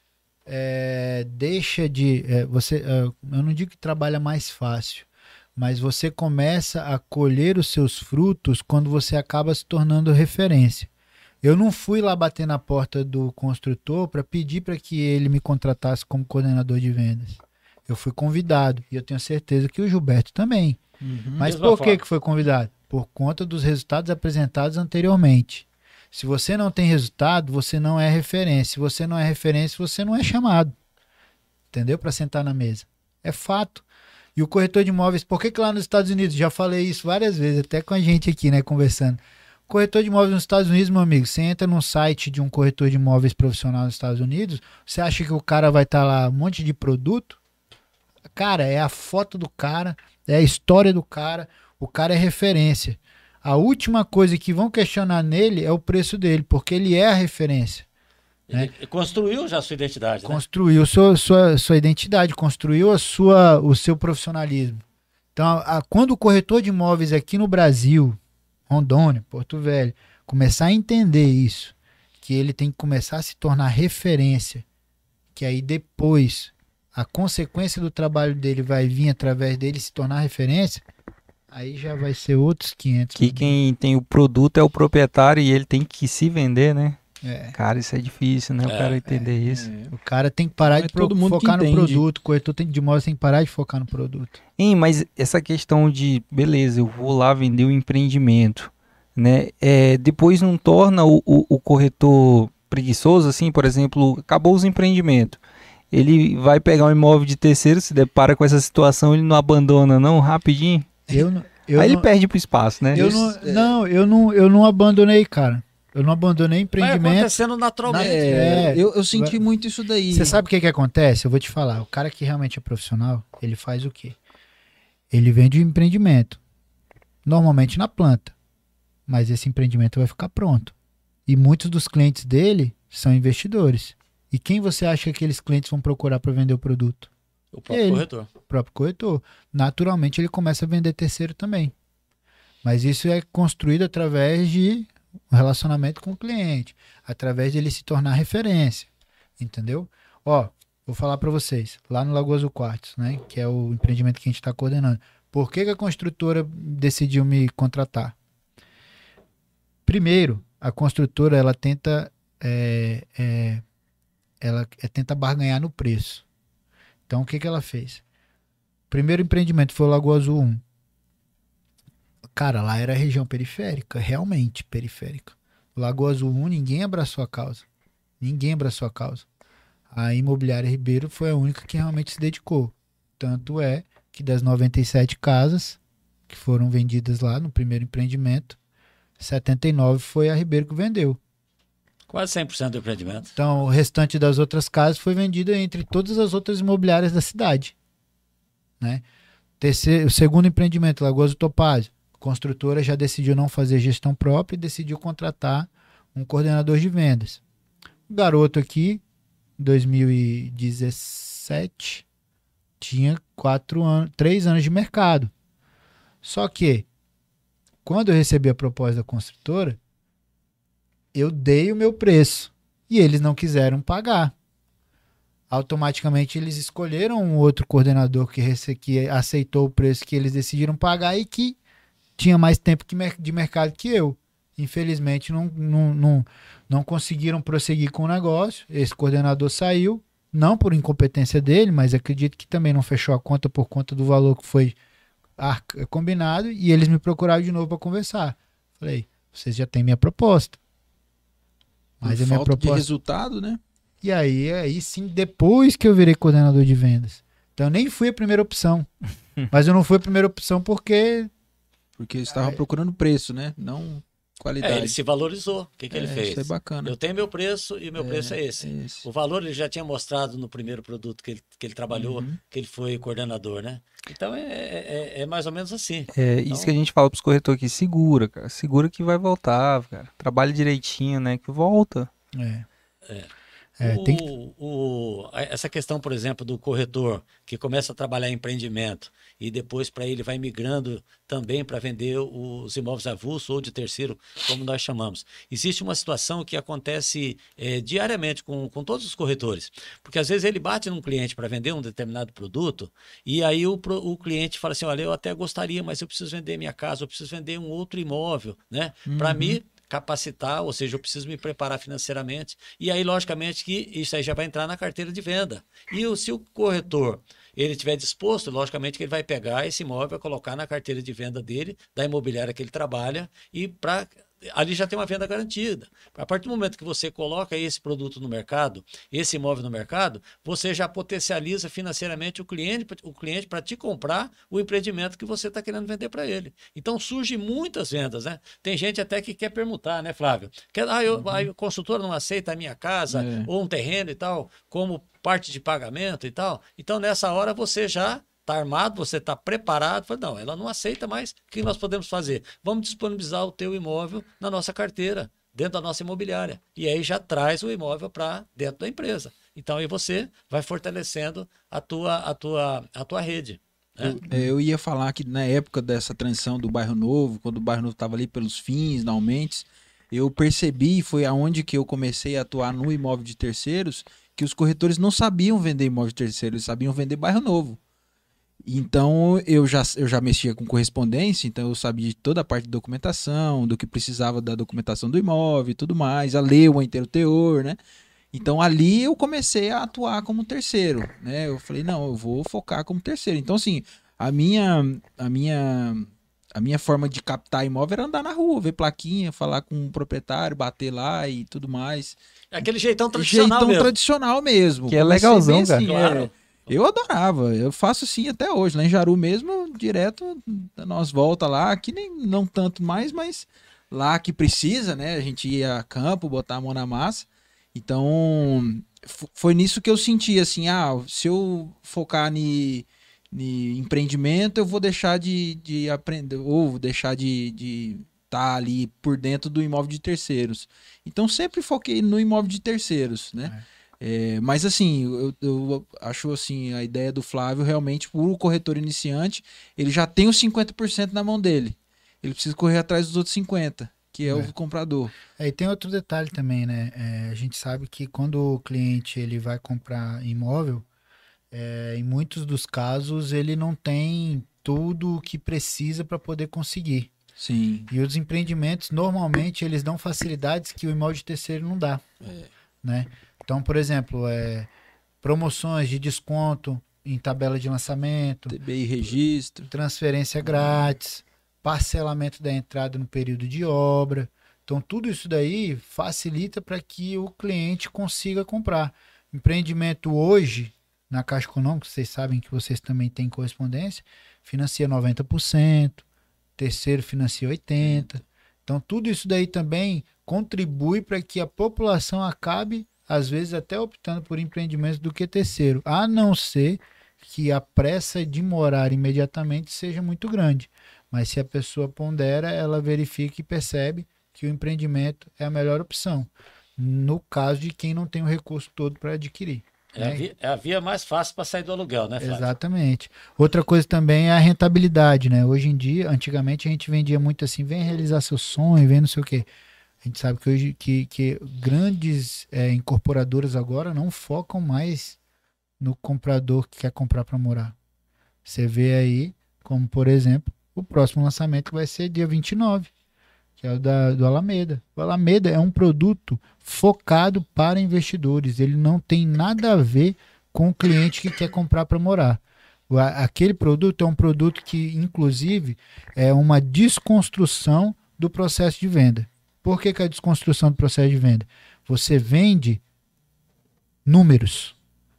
é, deixa de. é, você, é, eu não digo que trabalha mais fácil, mas você começa a colher os seus frutos quando você acaba se tornando referência. Eu não fui lá bater na porta do construtor para pedir para que ele me contratasse como coordenador de vendas. Eu fui convidado e eu tenho certeza que o Gilberto também. Mas Mesma por que, que foi convidado? Por conta dos resultados apresentados anteriormente. Se você não tem resultado, você não é referência. Se você não é referência, você não é chamado. Entendeu? Para sentar na mesa. É fato. E o corretor de imóveis, por que, que lá nos Estados Unidos? Já falei isso várias vezes, até com a gente aqui, né, conversando. Corretor de imóveis nos Estados Unidos, meu amigo, você entra num site de um corretor de imóveis profissional nos Estados Unidos, você acha que o cara vai estar lá um monte de produto? Cara, é a foto do cara, é a história do cara, o cara é referência. A última coisa que vão questionar nele é o preço dele, porque ele é a referência. Ele construiu já a sua identidade, né? Construiu sua, sua, sua identidade, construiu a sua, o seu profissionalismo. Então, a- a- quando o corretor de imóveis aqui no Brasil, Rondônia, Porto Velho, começar a entender isso, que ele tem que começar a se tornar referência, que aí depois a consequência do trabalho dele vai vir através dele se tornar referência, aí já vai ser outros 500. Que quem tem o produto é o proprietário e ele tem que se vender, né? É. Cara, isso é difícil, né? O É, cara entender isso. O cara tem que parar é de pro- todo mundo focar no produto, o corretor tem, de imóveis tem que parar de focar no produto. Hein, mas essa questão de, beleza, eu vou lá vender o empreendimento, né? É, depois não torna o, o, o corretor preguiçoso, assim, por exemplo, acabou os empreendimentos. Ele vai pegar um imóvel de terceiro, se depara com essa situação, ele não abandona, não, rapidinho. Eu, não- eu Aí não, ele perde pro espaço, né? Eu não, é. não, eu não, eu não abandonei, cara. Eu não abandonei Vai empreendimento. acontecendo naturalmente. É, É, eu, eu senti vai- muito isso daí. Você sabe o que que acontece? Eu vou te falar. O cara que realmente é profissional, ele faz o quê? Ele vende o empreendimento. Normalmente na planta. Mas esse empreendimento vai ficar pronto. E muitos dos clientes dele são investidores. E quem você acha que aqueles clientes vão procurar para vender o produto? O próprio Ele. corretor. o próprio corretor. Naturalmente ele começa a vender terceiro também. Mas isso é construído através de um relacionamento com o cliente, através de ele se tornar referência, entendeu? Ó, vou falar para vocês, lá no Lagoas do Quartz, né, que é o empreendimento que a gente está coordenando. Por que, que a construtora decidiu me contratar? Primeiro, a construtora ela tenta é, é, ela é, tenta barganhar no preço. Então, o que, que ela fez? Primeiro empreendimento foi o Lagoa Azul 1. Cara, lá era região periférica, realmente periférica. Lagoa Azul 1, ninguém abraçou a causa. Ninguém abraçou a causa. A Imobiliária Ribeiro foi a única que realmente se dedicou. Tanto é que das 97 casas que foram vendidas lá no primeiro empreendimento, 79 foi a Ribeiro que vendeu. Quase 100% do empreendimento. Então, o restante das outras casas foi vendido entre todas as outras imobiliárias da cidade. Né? Terceiro, o segundo empreendimento, Lagoas do Topázio. A construtora já decidiu não fazer gestão própria e decidiu contratar um coordenador de vendas. O garoto aqui, em 2017, tinha quatro anos, três anos de mercado. Só que, quando eu recebi a proposta da construtora, eu dei o meu preço e eles não quiseram pagar. Automaticamente eles escolheram um outro coordenador que, que aceitou o preço que eles decidiram pagar e que tinha mais tempo de mercado que eu. Infelizmente não, não, não, não conseguiram prosseguir com o negócio. Esse coordenador saiu, não por incompetência dele, mas acredito que também não fechou a conta por conta do valor que foi combinado e eles me procuraram de novo para conversar. Falei, vocês já têm minha proposta. Mas a minha falta de proposta. resultado, né? E aí, aí sim, depois que eu virei coordenador de vendas. Então eu nem fui a primeira opção. Mas eu não fui a primeira opção porque Porque eles estavam procurando preço, né? Não qualidade. É, ele se valorizou. O que, que ele É, fez? Isso é bacana. Eu tenho meu preço e o meu preço é esse. É esse. O valor ele já tinha mostrado no primeiro produto que ele, que ele trabalhou, Uhum. que ele foi coordenador, né? Então é, é, é mais ou menos assim. É Então- isso que a gente fala pros corretores aqui, segura, cara. Segura que vai voltar, cara. Trabalha direitinho, né? Que volta. É. É. É, o, tem o- essa questão, por exemplo, do corretor que começa a trabalhar em empreendimento e depois para ele vai migrando também para vender os imóveis avulsos ou de terceiro, como nós chamamos. Existe uma situação que acontece eh, diariamente com, com todos os corretores, porque às vezes ele bate num cliente para vender um determinado produto e aí o, o cliente fala assim, olha, eu até gostaria, mas eu preciso vender minha casa, eu preciso vender um outro imóvel, né? Para Uhum. Capacitar, ou seja, eu preciso me preparar financeiramente. E aí, logicamente, que isso aí já vai entrar na carteira de venda. E o, se o corretor ele estiver disposto, logicamente que ele vai pegar esse imóvel, colocar na carteira de venda dele, da imobiliária que ele trabalha, e para ali já tem uma venda garantida. A partir do momento que você coloca esse produto no mercado, esse imóvel no mercado, você já potencializa financeiramente o cliente, o cliente para te comprar o empreendimento que você está querendo vender para ele. Então surgem muitas vendas, né? Tem gente até que quer permutar, né, Flávio? Quer, ah, eu, aí o consultor não aceita a minha casa É. ou um terreno e tal, como parte de pagamento e tal. Então nessa hora você já está armado, você está preparado. Fala, não, ela não aceita mais. O que nós podemos fazer? Vamos disponibilizar o teu imóvel na nossa carteira, dentro da nossa imobiliária. E aí já traz o imóvel para dentro da empresa. Então aí você vai fortalecendo a tua, a tua, a tua rede. né? É, eu ia falar que na época dessa transição do bairro novo, quando o bairro novo estava ali pelos fins, finalmente, eu percebi, foi aonde que eu comecei a atuar no imóvel de terceiros, que os corretores não sabiam vender imóvel de terceiros, eles sabiam vender bairro novo. Então eu já, eu já mexia com correspondência, então eu sabia de toda a parte de documentação, do que precisava da documentação do imóvel e tudo mais, a ler o inteiro teor, né? Então ali eu comecei a atuar como terceiro, né? Eu falei, não, eu vou focar como terceiro. Então assim, a minha a minha a minha forma de captar imóvel era andar na rua, ver plaquinha, falar com o proprietário, bater lá e tudo mais. É Aquele jeitão tradicional Jeitão mesmo. tradicional mesmo. Que é legalzão, bem cara. assim, Claro. é. Eu adorava, eu faço sim até hoje. Lá em Jaru mesmo, direto, nós volta lá, aqui nem não tanto mais, mas lá que precisa, né? A gente ia a campo, botar a mão na massa. Então, foi nisso que eu senti, assim, ah, se eu focar em empreendimento, eu vou deixar de, de aprender, ou deixar de estar de tá ali por dentro do imóvel de terceiros. Então, sempre foquei no imóvel de terceiros, né? É, mas assim, eu, eu acho assim, a ideia do Flávio realmente, o corretor iniciante, ele já tem os 50% na mão dele. Ele precisa correr atrás dos outros 50%, que é, É. o comprador. É, e tem outro detalhe também, né? É, a gente sabe que quando o cliente ele vai comprar imóvel, é, em muitos dos casos ele não tem tudo o que precisa para poder conseguir. Sim. E os empreendimentos normalmente eles dão facilidades que o imóvel de terceiro não dá, né? Então, por exemplo, é, promoções de desconto em tabela de lançamento, TBI registro. transferência grátis, parcelamento da entrada no período de obra. Então, tudo isso daí facilita para que o cliente consiga comprar. Empreendimento hoje, na Caixa Econômica, vocês sabem que vocês também têm correspondência, financia 90%, terceiro financia 80%. Então, tudo isso daí também contribui para que a população acabe, às vezes, até optando por empreendimentos do que terceiro, a não ser que a pressa de morar imediatamente seja muito grande. Mas se a pessoa pondera, ela verifica e percebe que o empreendimento é a melhor opção. No caso de quem não tem o recurso todo para adquirir. É, a via, é a via mais fácil para sair do aluguel, né, Flávio? Exatamente. Outra coisa também é a rentabilidade, né? Hoje em dia, antigamente a gente vendia muito assim, vem realizar seu sonho, vem não sei o quê. A gente sabe que hoje que, que grandes é, incorporadoras agora não focam mais no comprador que quer comprar para morar. Você vê aí, como por exemplo, o próximo lançamento vai ser dia 29, que é o da, do Alameda. O Alameda é um produto focado para investidores. Ele não tem nada a ver com o cliente que quer comprar para morar. Aquele produto é um produto que, inclusive, é uma desconstrução do processo de venda. Por que, que é a desconstrução do processo de venda? Você vende números.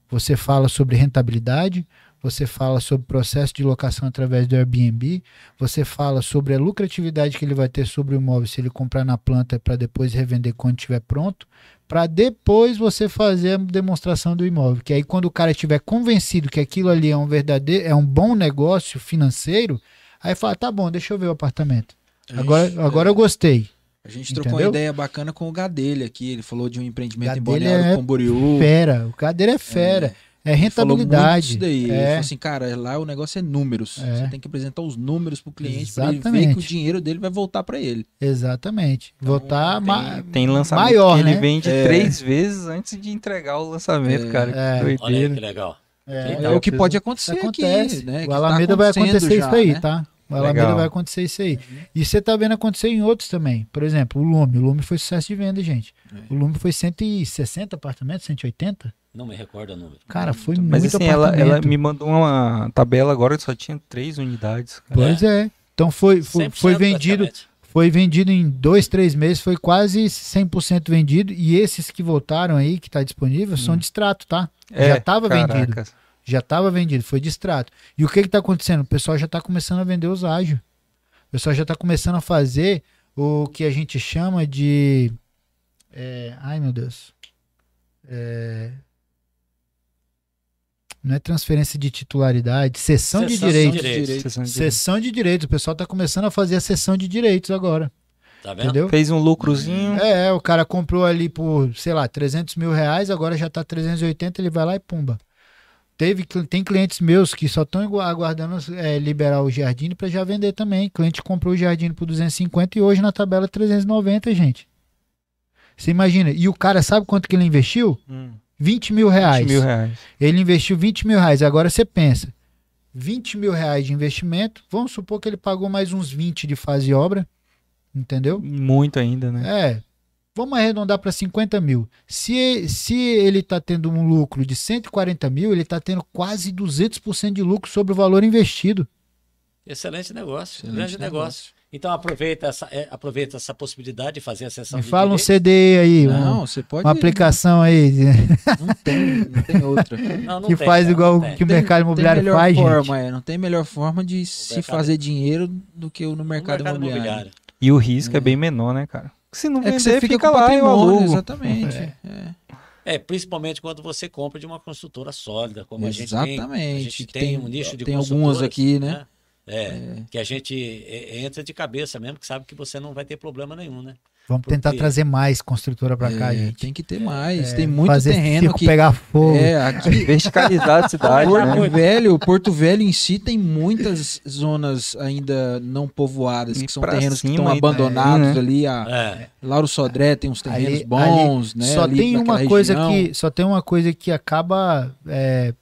Você fala sobre rentabilidade, você fala sobre processo de locação através do Airbnb, você fala sobre a lucratividade que ele vai ter sobre o imóvel se ele comprar na planta para depois revender quando estiver pronto, para depois você fazer a demonstração do imóvel. Que aí quando o cara estiver convencido que aquilo ali é um verdadeiro, é um bom negócio financeiro, aí fala, tá bom, deixa eu ver o apartamento. A Agora, agora é, eu gostei. A gente trocou Entendeu? uma ideia bacana com o Gadelha aqui. Ele falou de um empreendimento em Gadelha Balneário é Camboriú. Fera, o cadeira é fera. É, Ele falou muito rentabilidade. Isso daí. Ele É. falou assim, cara, lá o negócio é números. É. Você tem que apresentar os números pro cliente para ele ver Exatamente. que o dinheiro dele vai voltar para ele. Exatamente. Voltar tem- ma- Tem lançamento maior, que ele né? vende É. três vezes antes de entregar o lançamento, É. cara. É. Que Olha aí doideira. que legal. É, É, Então, o que pode isso acontecer acontece. aqui, né? que o tá Alameda vai acontecer já, isso aí, né? tá? Alameda Legal. vai acontecer isso aí. E você tá vendo acontecer em outros também. Por exemplo, o Lume. O Lume foi sucesso de venda, gente. É. O Lume foi 160 apartamentos, 180? Não me recordo o número. Cara, foi Mas muito assim, ela, apartamento. ela me mandou uma tabela agora que só tinha três unidades. cara. Pois é. Então foi, foi, 100% foi vendido foi vendido em dois, três meses, foi quase 100% vendido. E esses que voltaram aí, que tá disponível, são de extrato, tá? já tava vendido. É. Já estava vendido, foi de extrato. E o que que tá acontecendo? O pessoal já está começando a vender os ágios. O pessoal já está começando a fazer o que a gente chama de. é, ai, meu Deus. É, não é transferência de titularidade, cessão, de Cessão de direitos. direitos. Sessão de Sessão de direitos. O pessoal está começando a fazer a sessão de direitos agora. Tá vendo? Entendeu? Fez um lucrozinho. É, o cara comprou ali por, sei lá, 300 mil reais, agora já tá 380, ele vai lá e pumba. Teve, tem clientes meus que só estão aguardando é, liberar o Jardim para já vender também. cliente comprou o Jardim por 250 e hoje na tabela é 390, gente. Você imagina? E o cara sabe quanto que ele investiu? Hum, 20 mil reais. 20 mil reais. Ele investiu 20 mil reais. Agora você pensa, 20 mil reais de investimento, vamos supor que ele pagou mais uns 20 de fase obra, entendeu? Muito ainda, né? É. Vamos arredondar para 50 mil. Se, se ele está tendo um lucro de 140 mil, ele está tendo quase 200% de lucro sobre o valor investido. Excelente negócio. Excelente grande negócio. negócio. Então aproveita essa, é, aproveita essa possibilidade de fazer a sessão Me de fala um. CD aí, um- Não, você pode. uma aplicação aí Não tem, não tem outra. Não, não que tem, faz igual não o tem. que o Tem- mercado tem imobiliário melhor faz, gente. forma, é, não tem melhor forma de se mercado- fazer dinheiro do que no No mercado, imobiliário. E o risco é bem menor, né, cara? Se não É vender, que você fica, fica, com lá e alugo. exatamente. É. é. É, principalmente quando você compra de uma construtora sólida, como a gente tem. A Exatamente. gente que tem, um nicho de Tem algumas aqui, né? É, que a gente é, entra de cabeça mesmo, que sabe que você não vai ter problema nenhum, né? Vamos tentar Porque- trazer mais construtora para cá, É, gente. Tem que ter mais. É, tem muito fazer terreno que. pegar fogo. É, aqui. Verticalizar a cidade, Porto né? Velho, Porto Velho em si tem muitas zonas ainda não povoadas, E que são terrenos que estão abandonados né? ali. A É, Lauro Sodré tem uns terrenos Ali- bons, ali né? Só ali tem uma coisa região. que só tem uma coisa que acaba é,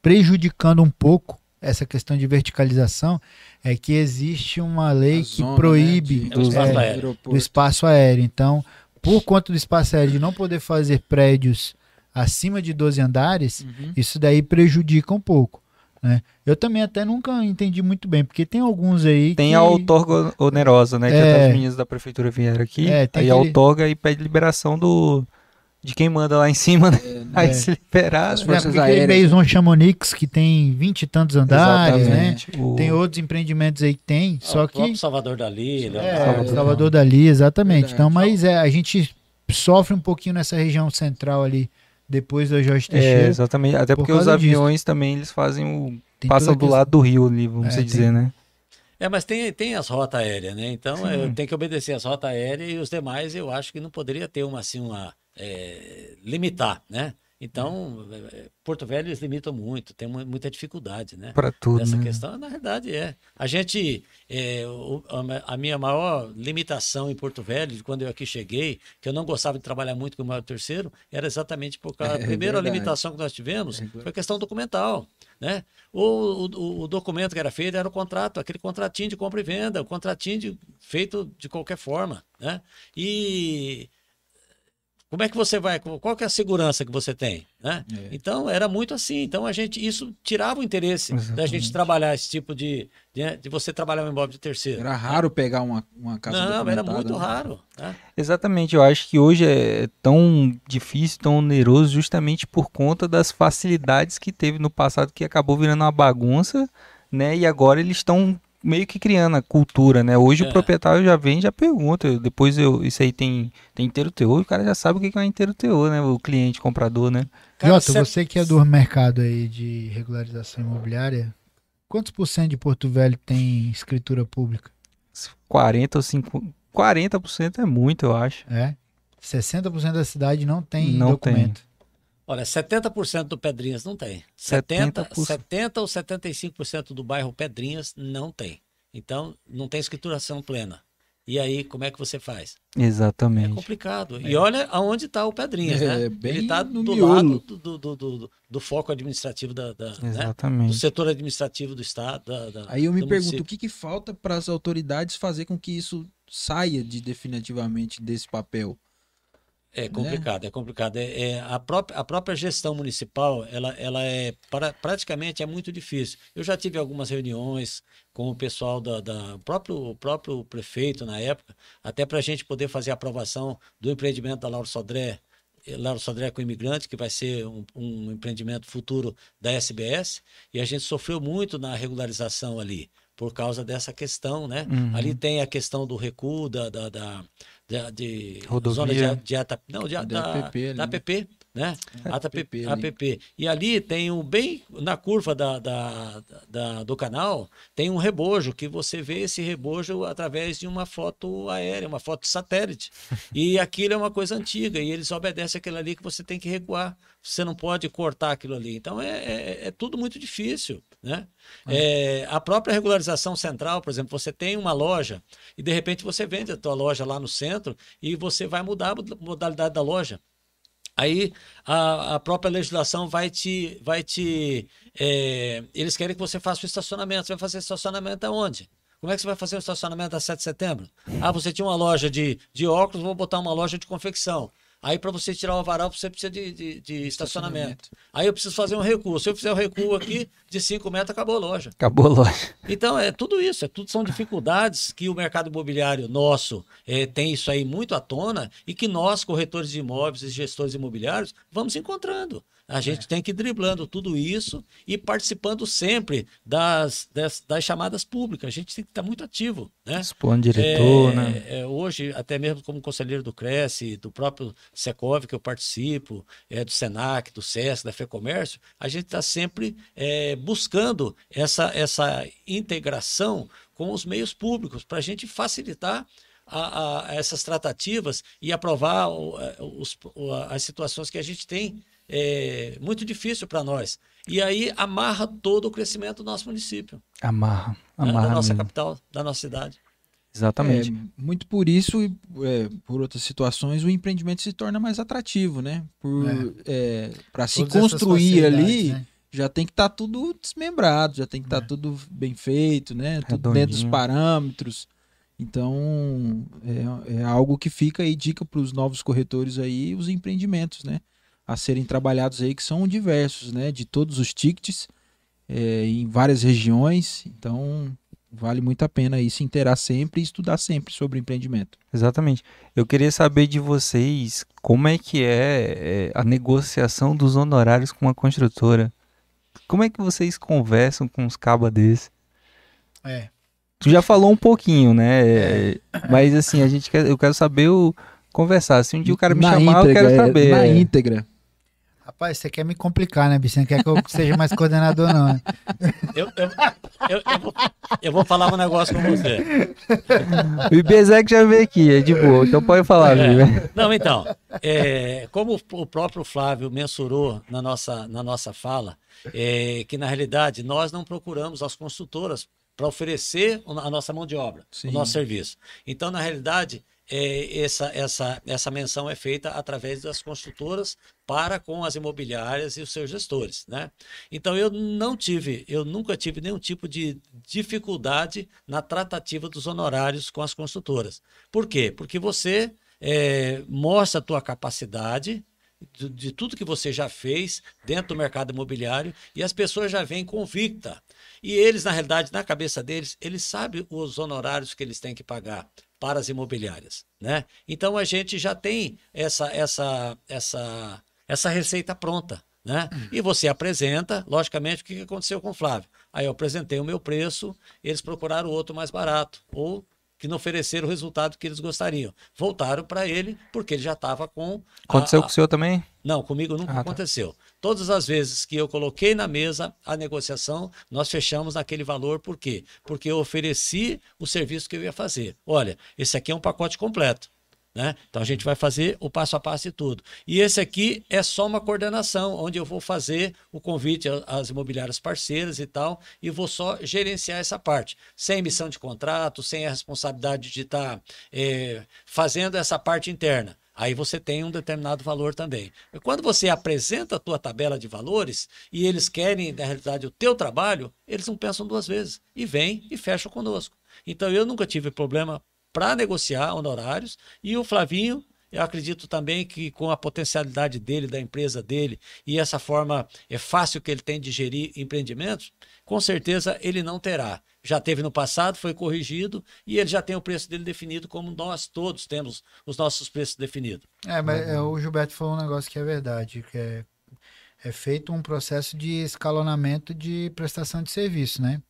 prejudicando um pouco essa questão de verticalização é que existe uma lei A que zona, né, proíbe de- É o espaço é, do espaço aéreo. Então, por conta do espaço aéreo de não poder fazer prédios acima de 12 andares, Uhum. isso daí prejudica um pouco. Né? Eu também até nunca entendi muito bem, porque tem alguns aí Tem que... a outorga onerosa, né? Que É. até os meninos da prefeitura vieram aqui. É, tem aí aquele- outorga e pede liberação do de quem manda lá em cima, né? Aí É. se liberar. As É, forças tem aéreas, Maison Chamonix que tem 20 e tantos andares, né? Exatamente. O- Tem outros empreendimentos aí que tem, Ah, só que Salvador Dali, é, Leonardo. Salvador, Dali, exatamente. Verdade. Então, mas é, a gente sofre um pouquinho nessa região central ali depois da Jorge É, Teixeira. exatamente. Até por porque os causa disso. aviões também eles fazem o. Tem passam toda do lado do rio ali, vamos É, se tem- dizer, né? É, mas tem, tem as rotas aéreas, né? Então é, tem que obedecer as rotas aéreas e os demais eu acho que não poderia ter uma assim, uma. É, limitar, né? Então, é, Porto Velho eles limitam muito, tem mu- muita dificuldade, né? Pra tudo. Essa né? questão, na verdade, é. A gente, é, o- a minha maior limitação em Porto Velho, quando eu aqui cheguei, que eu não gostava de trabalhar muito com o maior terceiro, era exatamente por causa. É primeiro, a verdade. limitação que nós tivemos É foi a questão documental. Né? O, o, o documento que era feito era o contrato, aquele contratinho de compra e venda, o contratinho de- feito de qualquer forma. Né? E Como é que você vai? Qual que é a segurança que você tem? Né? É. Então era muito assim. Então a gente isso tirava o interesse da gente Exatamente. trabalhar esse tipo de, de, de você trabalhar um imóvel de terceiro. Era raro pegar uma, uma casa Não, era muito né? raro. né? Exatamente, eu acho que hoje é tão difícil, tão oneroso, justamente por conta das facilidades que teve no passado, que acabou virando uma bagunça, né? E agora eles estão meio que criando a cultura, né? Hoje É. o proprietário já vem e já pergunta, depois eu, isso aí tem, tem inteiro teor, o cara já sabe o que é um inteiro teor, né? O cliente, comprador, né? Cara, Jota, cê- você que é do mercado aí de regularização imobiliária, quantos por cento de Porto Velho tem escritura pública? 40 ou 50, 40% é muito, eu acho. É? 60% da cidade não tem Não documento. Olha, 70% do Pedrinhas não tem. 70, 70%. 70 ou 75% do bairro Pedrinhas não tem. Então, não tem escrituração plena. E aí, como é que você faz? É Exatamente. complicado. E olha aonde está o Pedrinhas, É, né? bem Ele está do miolo. lado do, do, do, do- do foco administrativo da, da- né? do Exatamente. setor administrativo do Estado. da- da- Aí eu me do pergunto, município. o que, que falta para as autoridades fazer com que isso saia de definitivamente desse papel? É complicado, é complicado. É, é, a, própria, a própria gestão municipal, ela, ela é para, praticamente é muito difícil. Eu já tive algumas reuniões com o pessoal da, da próprio, o próprio prefeito na época, até para a gente poder fazer a aprovação do empreendimento da Lauro Sodré, eh, Lauro Sodré com imigrante, que vai ser um, um empreendimento futuro da SBS, e a gente sofreu muito na regularização ali, por causa dessa questão, né? Uhum. Ali tem a questão do recuo da, da, da, de Rodovia. zona de, de não, de, Da da, APP ali, da né? APP, né? É, APP, APP. APP. E ali tem um bem na curva da, da, da- do canal, tem um rebojo que você vê esse rebojo através de uma foto aérea, uma foto de satélite. E aquilo é uma coisa antiga e eles obedecem aquilo ali que você tem que recuar. Você não pode cortar aquilo ali. Então é, é, é tudo muito difícil, né? É, a própria regularização central, por exemplo, você tem uma loja e de repente você vende a tua loja lá no centro e você vai mudar a modalidade da loja. Aí a, a própria legislação vai te. Vai te é, eles querem que você faça o estacionamento. Você vai fazer estacionamento aonde? Como é que você vai fazer o estacionamento a 7 de setembro? Ah, você tinha uma loja de, de óculos, vou botar uma loja de confecção. Aí, para você tirar o varal, você precisa de, de, de estacionamento. Aí eu preciso fazer um recuo. Se eu fizer o recuo aqui de 5 metros, acabou a loja. Acabou a loja. Então, é tudo isso, é tudo são dificuldades que o mercado imobiliário nosso eh, tem isso aí muito à tona e que nós, corretores de imóveis e gestores imobiliários, vamos encontrando. A gente tem que ir driblando tudo isso e participando sempre das, das, das chamadas públicas. A gente tem que estar muito ativo, né? Expondo diretor, É, né? é, hoje, até mesmo como conselheiro do Cresce, do próprio Secov, que eu participo, é, do Senac, do SESC, da FEComércio, a gente está sempre é, buscando essa, essa integração com os meios públicos para a gente facilitar a- a- essas tratativas e aprovar é, os- as situações que a gente tem é, muito difícil para nós. E aí amarra todo o crescimento do nosso município, Amarra. né, Amarra da nossa mesmo. capital, da nossa cidade. Exatamente. É, muito por isso e é, por outras situações o empreendimento se torna mais atrativo, né? Para se Todas essas construir ali né? já tem que estar tudo desmembrado, já tem que estar É. tudo bem feito, né? Tudo dentro dos parâmetros. Então é, é algo que fica aí dica para os novos corretores aí, os empreendimentos, né? A serem trabalhados aí que são diversos, né? De todos os tickets é, em várias regiões. Então vale muito a pena aí se inteirar sempre e estudar sempre sobre empreendimento. Exatamente. Eu queria saber de vocês como é que é, é, a negociação dos honorários com a construtora. Como é que vocês conversam com os cabas desses? É. Tu já falou um pouquinho, né? É, Mas assim, a gente quer, eu quero saber o conversar. Se um dia o cara me Na chamar, eu íntegra, quero é, saber. Na é. íntegra. Rapaz, você quer me complicar, né, bicho? Você não quer que eu seja mais coordenador, não. né? Eu, eu, eu, eu vou, eu vou falar um negócio com você. O Ibezek já veio aqui, é de boa. Então pode falar, É. Não, então, é, como o próprio Flávio mensurou na nossa, na nossa fala, é, que na realidade nós não procuramos as construtoras para oferecer a nossa mão de obra, Sim. o nosso serviço. Então, na realidade, é, essa, essa, essa menção é feita através das construtoras para com as imobiliárias e os seus gestores, né? Então eu não tive, eu nunca tive nenhum tipo de dificuldade na tratativa dos honorários com as construtoras. Por quê? Porque você é, mostra a tua capacidade de, de, tudo que você já fez dentro do mercado imobiliário e as pessoas já vêm convicta. E eles, na realidade, na cabeça deles, eles sabem os honorários que eles têm que pagar para as imobiliárias, né? Então a gente já tem essa essa essa essa receita pronta, né? E você apresenta, logicamente, o que aconteceu com o Flávio. Aí eu apresentei o meu preço, eles procuraram outro mais barato ou que não ofereceram o resultado que eles gostariam. Voltaram para ele porque ele já estava com. Aconteceu a, com o senhor também? Não, comigo nunca ah, tá. aconteceu. Tá. Todas as vezes que eu coloquei na mesa a negociação, nós fechamos naquele valor. Por quê? Porque eu ofereci o serviço que eu ia fazer. Olha, esse aqui é um pacote completo. Né? Então a gente vai fazer o passo a passo e tudo. E esse aqui é só uma coordenação, onde eu vou fazer o convite às imobiliárias parceiras e tal, e vou só gerenciar essa parte, sem emissão de contrato, sem a responsabilidade de estar tá, é, fazendo essa parte interna. Aí você tem um determinado valor também. Quando você apresenta a tua tabela de valores e eles querem, na realidade, o teu trabalho, eles não pensam duas vezes e vêm e fecham conosco. Então eu nunca tive problema para negociar honorários. E o Flavinho, eu acredito também que com a potencialidade dele, da empresa dele, e essa forma é fácil que ele tem de gerir empreendimentos, com certeza ele não terá. Já teve no passado, foi corrigido e ele já tem o preço dele definido, como nós todos temos os nossos preços definidos. É, mas é, o Gilberto falou um negócio que é verdade, que é, é feito um processo de escalonamento de prestação de serviço, né?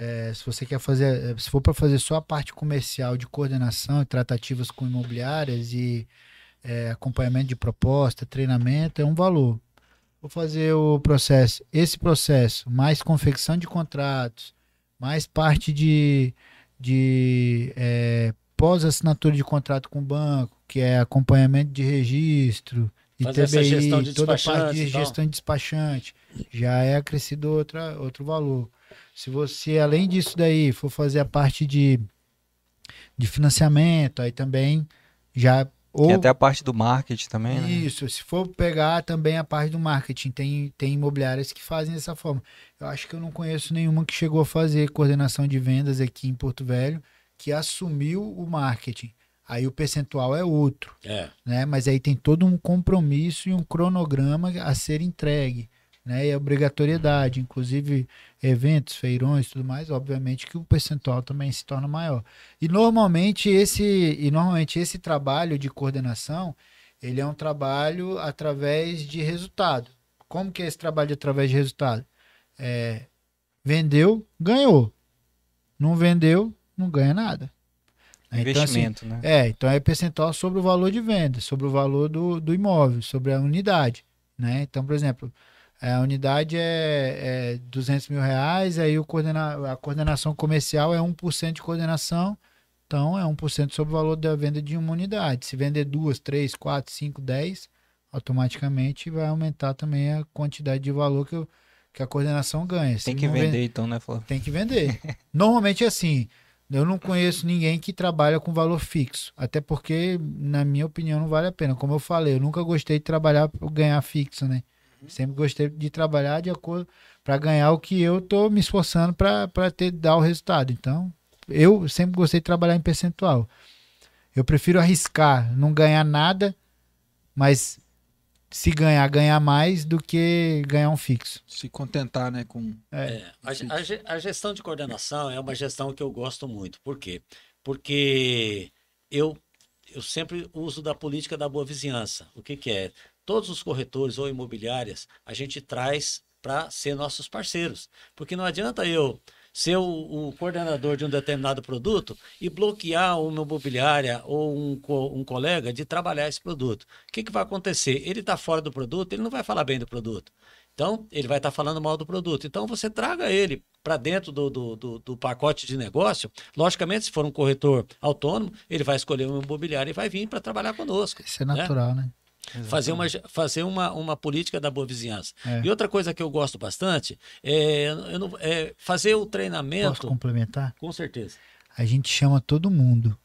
É, se você quer fazer, é, se for para fazer só a parte comercial de coordenação e tratativas com imobiliárias e é, acompanhamento de proposta, treinamento, é um valor. Vou fazer o processo, esse processo, mais confecção de contratos, mais parte de, de é, pós-assinatura de contrato com o banco, que é acompanhamento de registro, de TBI, toda a parte de gestão de despachante, já é acrescido outra, outro valor. Se você, além disso daí, for fazer a parte de, de financiamento, aí também já. Ou, tem até a parte do marketing também, né? Isso, se for pegar também a parte do marketing, tem, tem imobiliárias que fazem dessa forma. Eu acho que eu não conheço nenhuma que chegou a fazer coordenação de vendas aqui em Porto Velho que assumiu o marketing. Aí o percentual é outro. É. Né? Mas aí tem todo um compromisso e um cronograma a ser entregue né? E a obrigatoriedade, inclusive eventos, feirões, tudo mais, obviamente que o percentual também se torna maior. E normalmente esse e normalmente esse trabalho de coordenação, ele é um trabalho através de resultado. Como que é esse trabalho através de resultado? É, vendeu, ganhou. Não vendeu, não ganha nada. Investimento, então, assim, né? É, então é percentual sobre o valor de venda, sobre o valor do, do imóvel, sobre a unidade. Né? Então, por exemplo, a unidade é, é 200 mil reais, aí o coordena, a coordenação comercial é 1% de coordenação, então é 1% sobre o valor da venda de uma unidade. Se vender duas, três, quatro, cinco, dez, automaticamente vai aumentar também a quantidade de valor que, eu, que a coordenação ganha. Tem que vender, então, né, Flávio? Tem que vender. Normalmente é assim. Eu não conheço ninguém que trabalha com valor fixo. Até porque, na minha opinião, não vale a pena. Como eu falei, eu nunca gostei de trabalhar para ganhar fixo, né? Sempre gostei de trabalhar de acordo para ganhar o que eu tô me esforçando para ter dar o resultado. Então, eu sempre gostei de trabalhar em percentual. Eu prefiro arriscar, não ganhar nada, mas se ganhar, ganhar mais do que ganhar um fixo. Se contentar, né, com... É. É, a, a, gestão de coordenação é uma gestão que eu gosto muito. Por quê? Porque eu, eu sempre uso da política da boa vizinhança. O que, que é? Todos os corretores ou imobiliárias a gente traz para ser nossos parceiros. Porque não adianta eu ser o, o, coordenador de um determinado produto e bloquear uma imobiliária ou um, um colega de trabalhar esse produto. O que, que vai acontecer? Ele está fora do produto, ele não vai falar bem do produto. Então, ele vai estar tá falando mal do produto. Então, você traga ele para dentro do, do, do, do, pacote de negócio. Logicamente, se for um corretor autônomo, ele vai escolher um imobiliário e vai vir para trabalhar conosco. Isso é natural, né? né? Fazer uma, fazer uma, uma política da boa vizinhança. É. E outra coisa que eu gosto bastante é, eu não, é fazer o treinamento. Posso complementar? Com certeza. A gente chama todo mundo,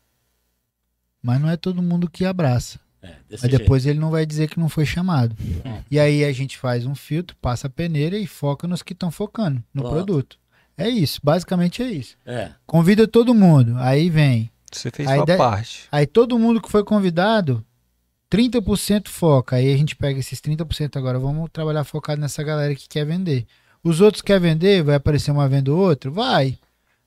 mas não é todo mundo que abraça. É, Aí depois ele não vai dizer que não foi chamado. É. E aí a gente faz um filtro, passa a peneira e foca nos que estão focando no Pronto. produto. É isso, basicamente é isso. É. Convida todo mundo, aí vem Você fez A sua ideia- parte. Aí todo mundo que foi convidado, 30% foca. Aí a gente pega esses 30% agora, vamos trabalhar focado nessa galera que quer vender. Os outros que quer vender, vai aparecer uma venda ou outra? Vai.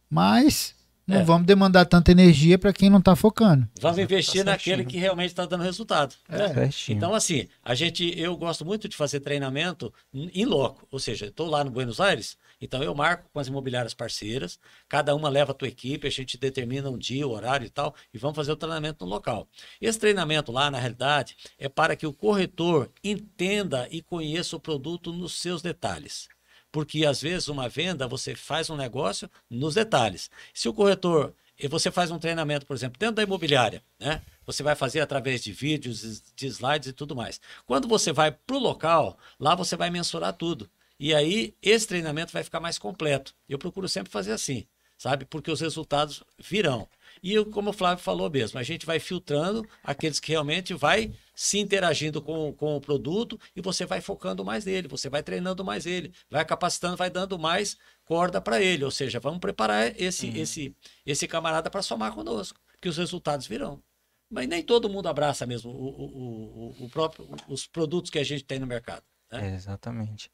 Mas não É. vamos demandar tanta energia para quem não tá focando. Vamos Tá investir naquele certinho. que realmente está dando resultado. né? Certinho. Então, assim, a gente, eu gosto muito de fazer treinamento em loco, ou seja, estou lá no Buenos Aires, então eu marco com as imobiliárias parceiras, cada uma leva a tua equipe, a gente determina um dia, o horário e tal, e vamos fazer o treinamento no local. Esse treinamento lá, na realidade, é para que o corretor entenda e conheça o produto nos seus detalhes. Porque às vezes uma venda você faz um negócio nos detalhes. Se o corretor e você faz um treinamento, por exemplo, dentro da imobiliária, né? Você vai fazer através de vídeos, de slides e tudo mais. Quando você vai para o local, lá você vai mensurar tudo. E aí esse treinamento vai ficar mais completo. Eu procuro sempre fazer assim, sabe? Porque os resultados virão. E eu, como o Flávio falou mesmo, a gente vai filtrando aqueles que realmente vai se interagindo com, com o produto e você vai focando mais nele, você vai treinando mais ele, vai capacitando, vai dando mais corda para ele. Ou seja, vamos preparar esse, esse, esse camarada para somar conosco, que os resultados virão. Mas nem todo mundo abraça mesmo o, o, o, o próprio, os produtos que a gente tem no mercado. né? É, exatamente.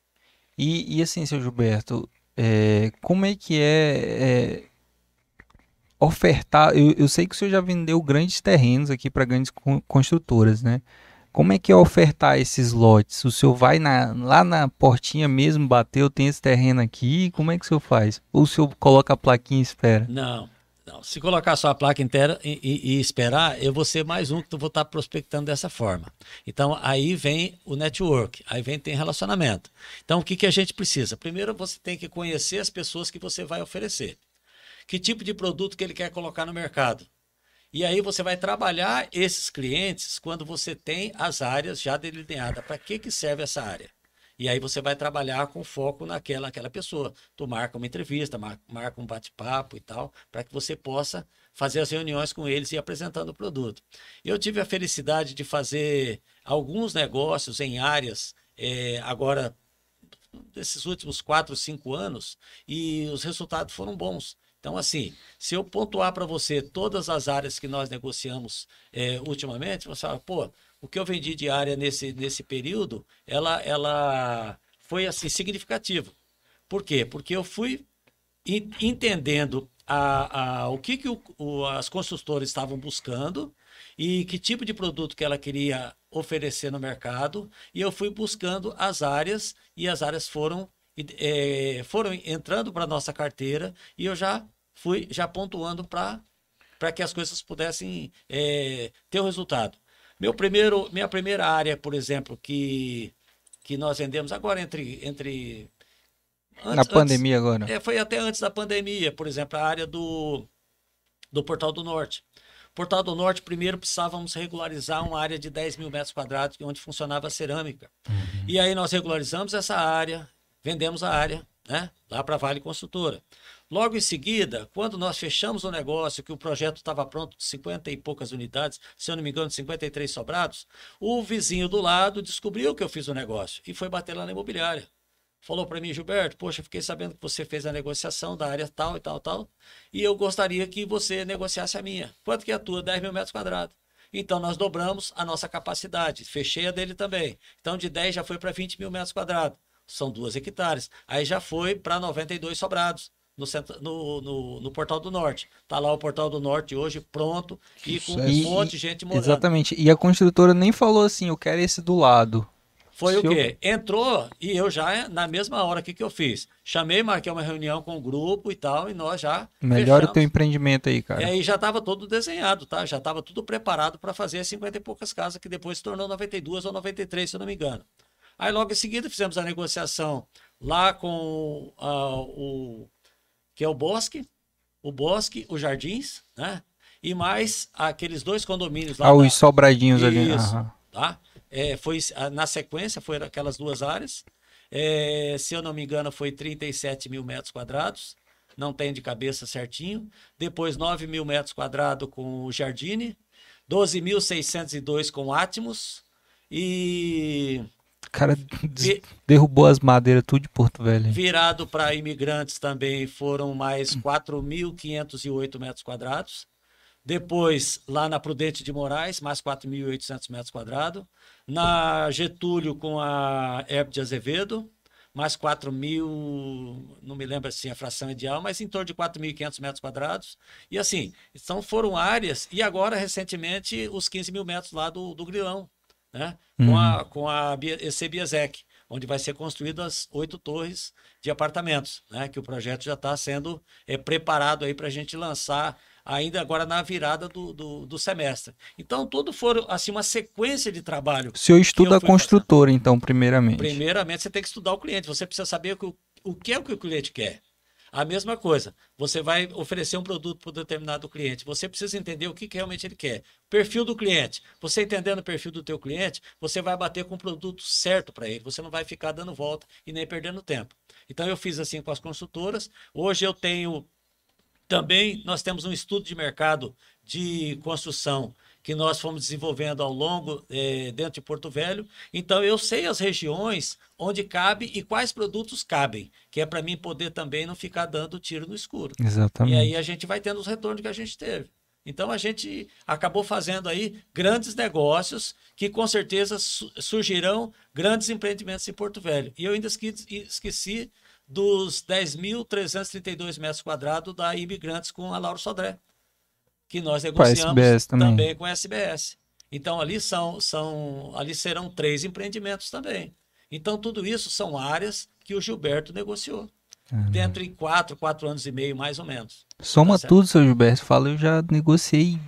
E, e assim, seu Gilberto, é, como é que é, é, ofertar? Eu, eu sei que o senhor já vendeu grandes terrenos aqui para grandes con- construtoras, né? Como é que é ofertar esses lotes? O senhor vai na- lá na portinha mesmo, bateu, tem esse terreno aqui, como é que o senhor faz? Ou o senhor coloca a plaquinha e espera? Não, não. Se colocar só a placa inteira e, e- e esperar, eu vou ser mais um que eu vou estar prospectando dessa forma. Então, aí vem o network, aí vem tem relacionamento. Então, o que, que a gente precisa? Primeiro, você tem que conhecer as pessoas que você vai oferecer. Que tipo de produto que ele quer colocar no mercado. E aí você vai trabalhar esses clientes quando você tem as áreas já delineadas. Para que, que serve essa área? E aí você vai trabalhar com foco naquela, naquela pessoa. Tu marca uma entrevista, mar- marca um bate-papo e tal, para que você possa fazer as reuniões com eles e apresentando o produto. Eu tive a felicidade de fazer alguns negócios em áreas, eh, agora, desses últimos quatro, cinco anos, e os resultados foram bons. Então, assim, se eu pontuar para você todas as áreas que nós negociamos eh, ultimamente, você fala, pô, o que eu vendi de área nesse, nesse período, ela, ela foi assim significativo. Por quê? Porque eu fui en- entendendo a, a, o que, que o- o- as construtoras estavam buscando e que tipo de produto que ela queria oferecer no mercado, e eu fui buscando as áreas, e as áreas foram, eh, foram entrando para a nossa carteira, e eu já fui já pontuando para que as coisas pudessem eh, ter o resultado. Meu primeiro, minha primeira área, por exemplo, que, que nós vendemos agora entre. entre Na pandemia agora. é, foi até antes da pandemia, por exemplo, a área do, do Portal do Norte. Portal do Norte, primeiro precisávamos regularizar uma área de 10 mil metros quadrados, onde funcionava a cerâmica. E aí nós regularizamos essa área, vendemos a área, né, lá para a Vale Construtora. Logo em seguida, quando nós fechamos o negócio, que o projeto estava pronto de 50 e poucas unidades, se eu não me engano, 53 sobrados, o vizinho do lado descobriu que eu fiz o negócio e foi bater lá na imobiliária falou para mim, Gilberto, poxa, fiquei sabendo que você fez a negociação da área tal e tal, tal, e eu gostaria que você negociasse a minha. Quanto que é a tua? 10 mil metros quadrados. Então, nós dobramos a nossa capacidade. Fechei a dele também. Então, de 10 já foi para 20 mil metros quadrados. São duas hectares. Aí já foi para 92 sobrados. No, centro- no, no, no Portal do Norte. Tá lá o Portal do Norte hoje pronto e com um monte de gente morando. Exatamente. E a construtora nem falou assim, eu quero esse do lado. Foi Se o eu- quê? Entrou e eu já, na mesma hora, o que, que eu fiz? Chamei, marquei uma reunião com o grupo e tal, e nós já. Melhora o teu empreendimento aí, cara. E aí já estava todo desenhado, tá? Já estava tudo preparado para fazer as 50 e poucas casas, que depois se tornou 92 ou 93, se eu não me engano. Aí logo em seguida fizemos a negociação lá com ah, o que é o Bosque, o Bosque, o Jardins, né? E mais aqueles dois condomínios lá. Ah, da- os sobradinhos ali. Isso. aham. tá? É, foi ah, na sequência foram aquelas duas áreas. É, se eu não me engano, foi 37 mil metros quadrados. Não tem de cabeça certinho. Depois 9 mil metros quadrados com o Jardine. 12.602 com o Atmos. E cara derrubou as madeiras tudo de Porto Velho. hein? virado para imigrantes também foram mais 4.508 metros quadrados. Depois, lá na Prudente de Moraes, mais 4.800 metros quadrados. Na Getúlio, com a Herb de Azevedo, mais 4 mil, não me lembro assim a fração ideal, mas em torno de 4.500 metros quadrados. E assim, então foram áreas, e agora, recentemente, os 15 mil metros lá do, do Grilão, né? Com Uhum. a, com a EC Biasec, onde vai ser construídas oito torres de apartamentos, né? Que o projeto já está sendo é, preparado aí para a gente lançar ainda agora na virada do, do, do semestre. Então, tudo foram assim uma sequência de trabalho O senhor estuda eu a fui construtora, então, primeiramente. Primeiramente, você tem que estudar o cliente. Você precisa saber o o que é o que o cliente quer. A mesma coisa, você vai oferecer um produto para um determinado cliente. Você precisa entender o que, que realmente ele quer. Perfil do cliente. Você entendendo o perfil do teu cliente, você vai bater com o produto certo para ele. Você não vai ficar dando volta e nem perdendo tempo. Então eu fiz assim com as consultoras. Hoje eu tenho também nós temos um estudo de mercado de construção que nós fomos desenvolvendo ao longo eh, dentro de Porto Velho. Então eu sei as regiões onde cabe e quais produtos cabem, que é para mim poder também não ficar dando tiro no escuro. E Exatamente. aí a gente vai tendo os retornos que a gente teve. Então a gente acabou fazendo aí grandes negócios que com certeza su- surgirão grandes empreendimentos em Porto Velho. E eu ainda esque- esqueci dos 10.332 metros quadrados da Imigrantes com a Lauro Sodré, que nós negociamos também. também com a SBS. Então ali são, são ali serão três empreendimentos também. Então tudo isso são áreas que o Gilberto negociou. Dentro de quatro, quatro anos e meio, mais ou menos. Soma Tá tudo, seu Gilberto. Fala, eu já negociei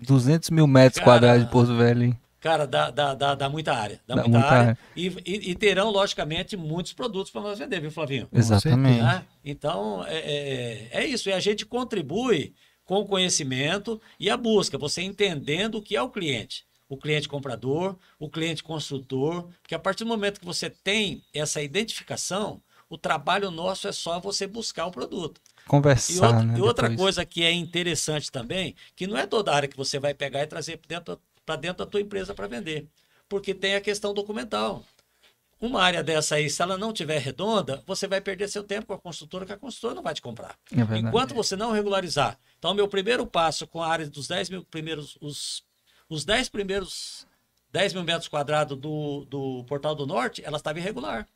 200 mil metros Cara, quadrados de Porto Velho. hein? Cara, dá, dá, dá, dá muita área. Dá, Dá muita, muita área. área. E, e- e terão, logicamente, muitos produtos para nós vender, viu, Flavinho? Exatamente. Né? Então, é, é, é isso. E a gente contribui com o conhecimento e a busca, você entendendo o que é o cliente. O cliente comprador, o cliente construtor, porque a partir do momento que você tem essa identificação, o trabalho nosso é só você buscar o produto. E Conversar, outra, né? e outra depois. coisa que é interessante também, que não é toda área que você vai pegar e trazer para dentro, dentro da tua empresa para vender. Porque tem a questão documental. Uma área dessa aí, se ela não tiver redonda, você vai perder seu tempo com a construtora, que a construtora não vai te comprar. É. Enquanto você não regularizar. Então, meu primeiro passo com a área dos 10 mil primeiros, os, os 10 primeiros 10 mil metros quadrados do, do Portal do Norte, ela estava irregular.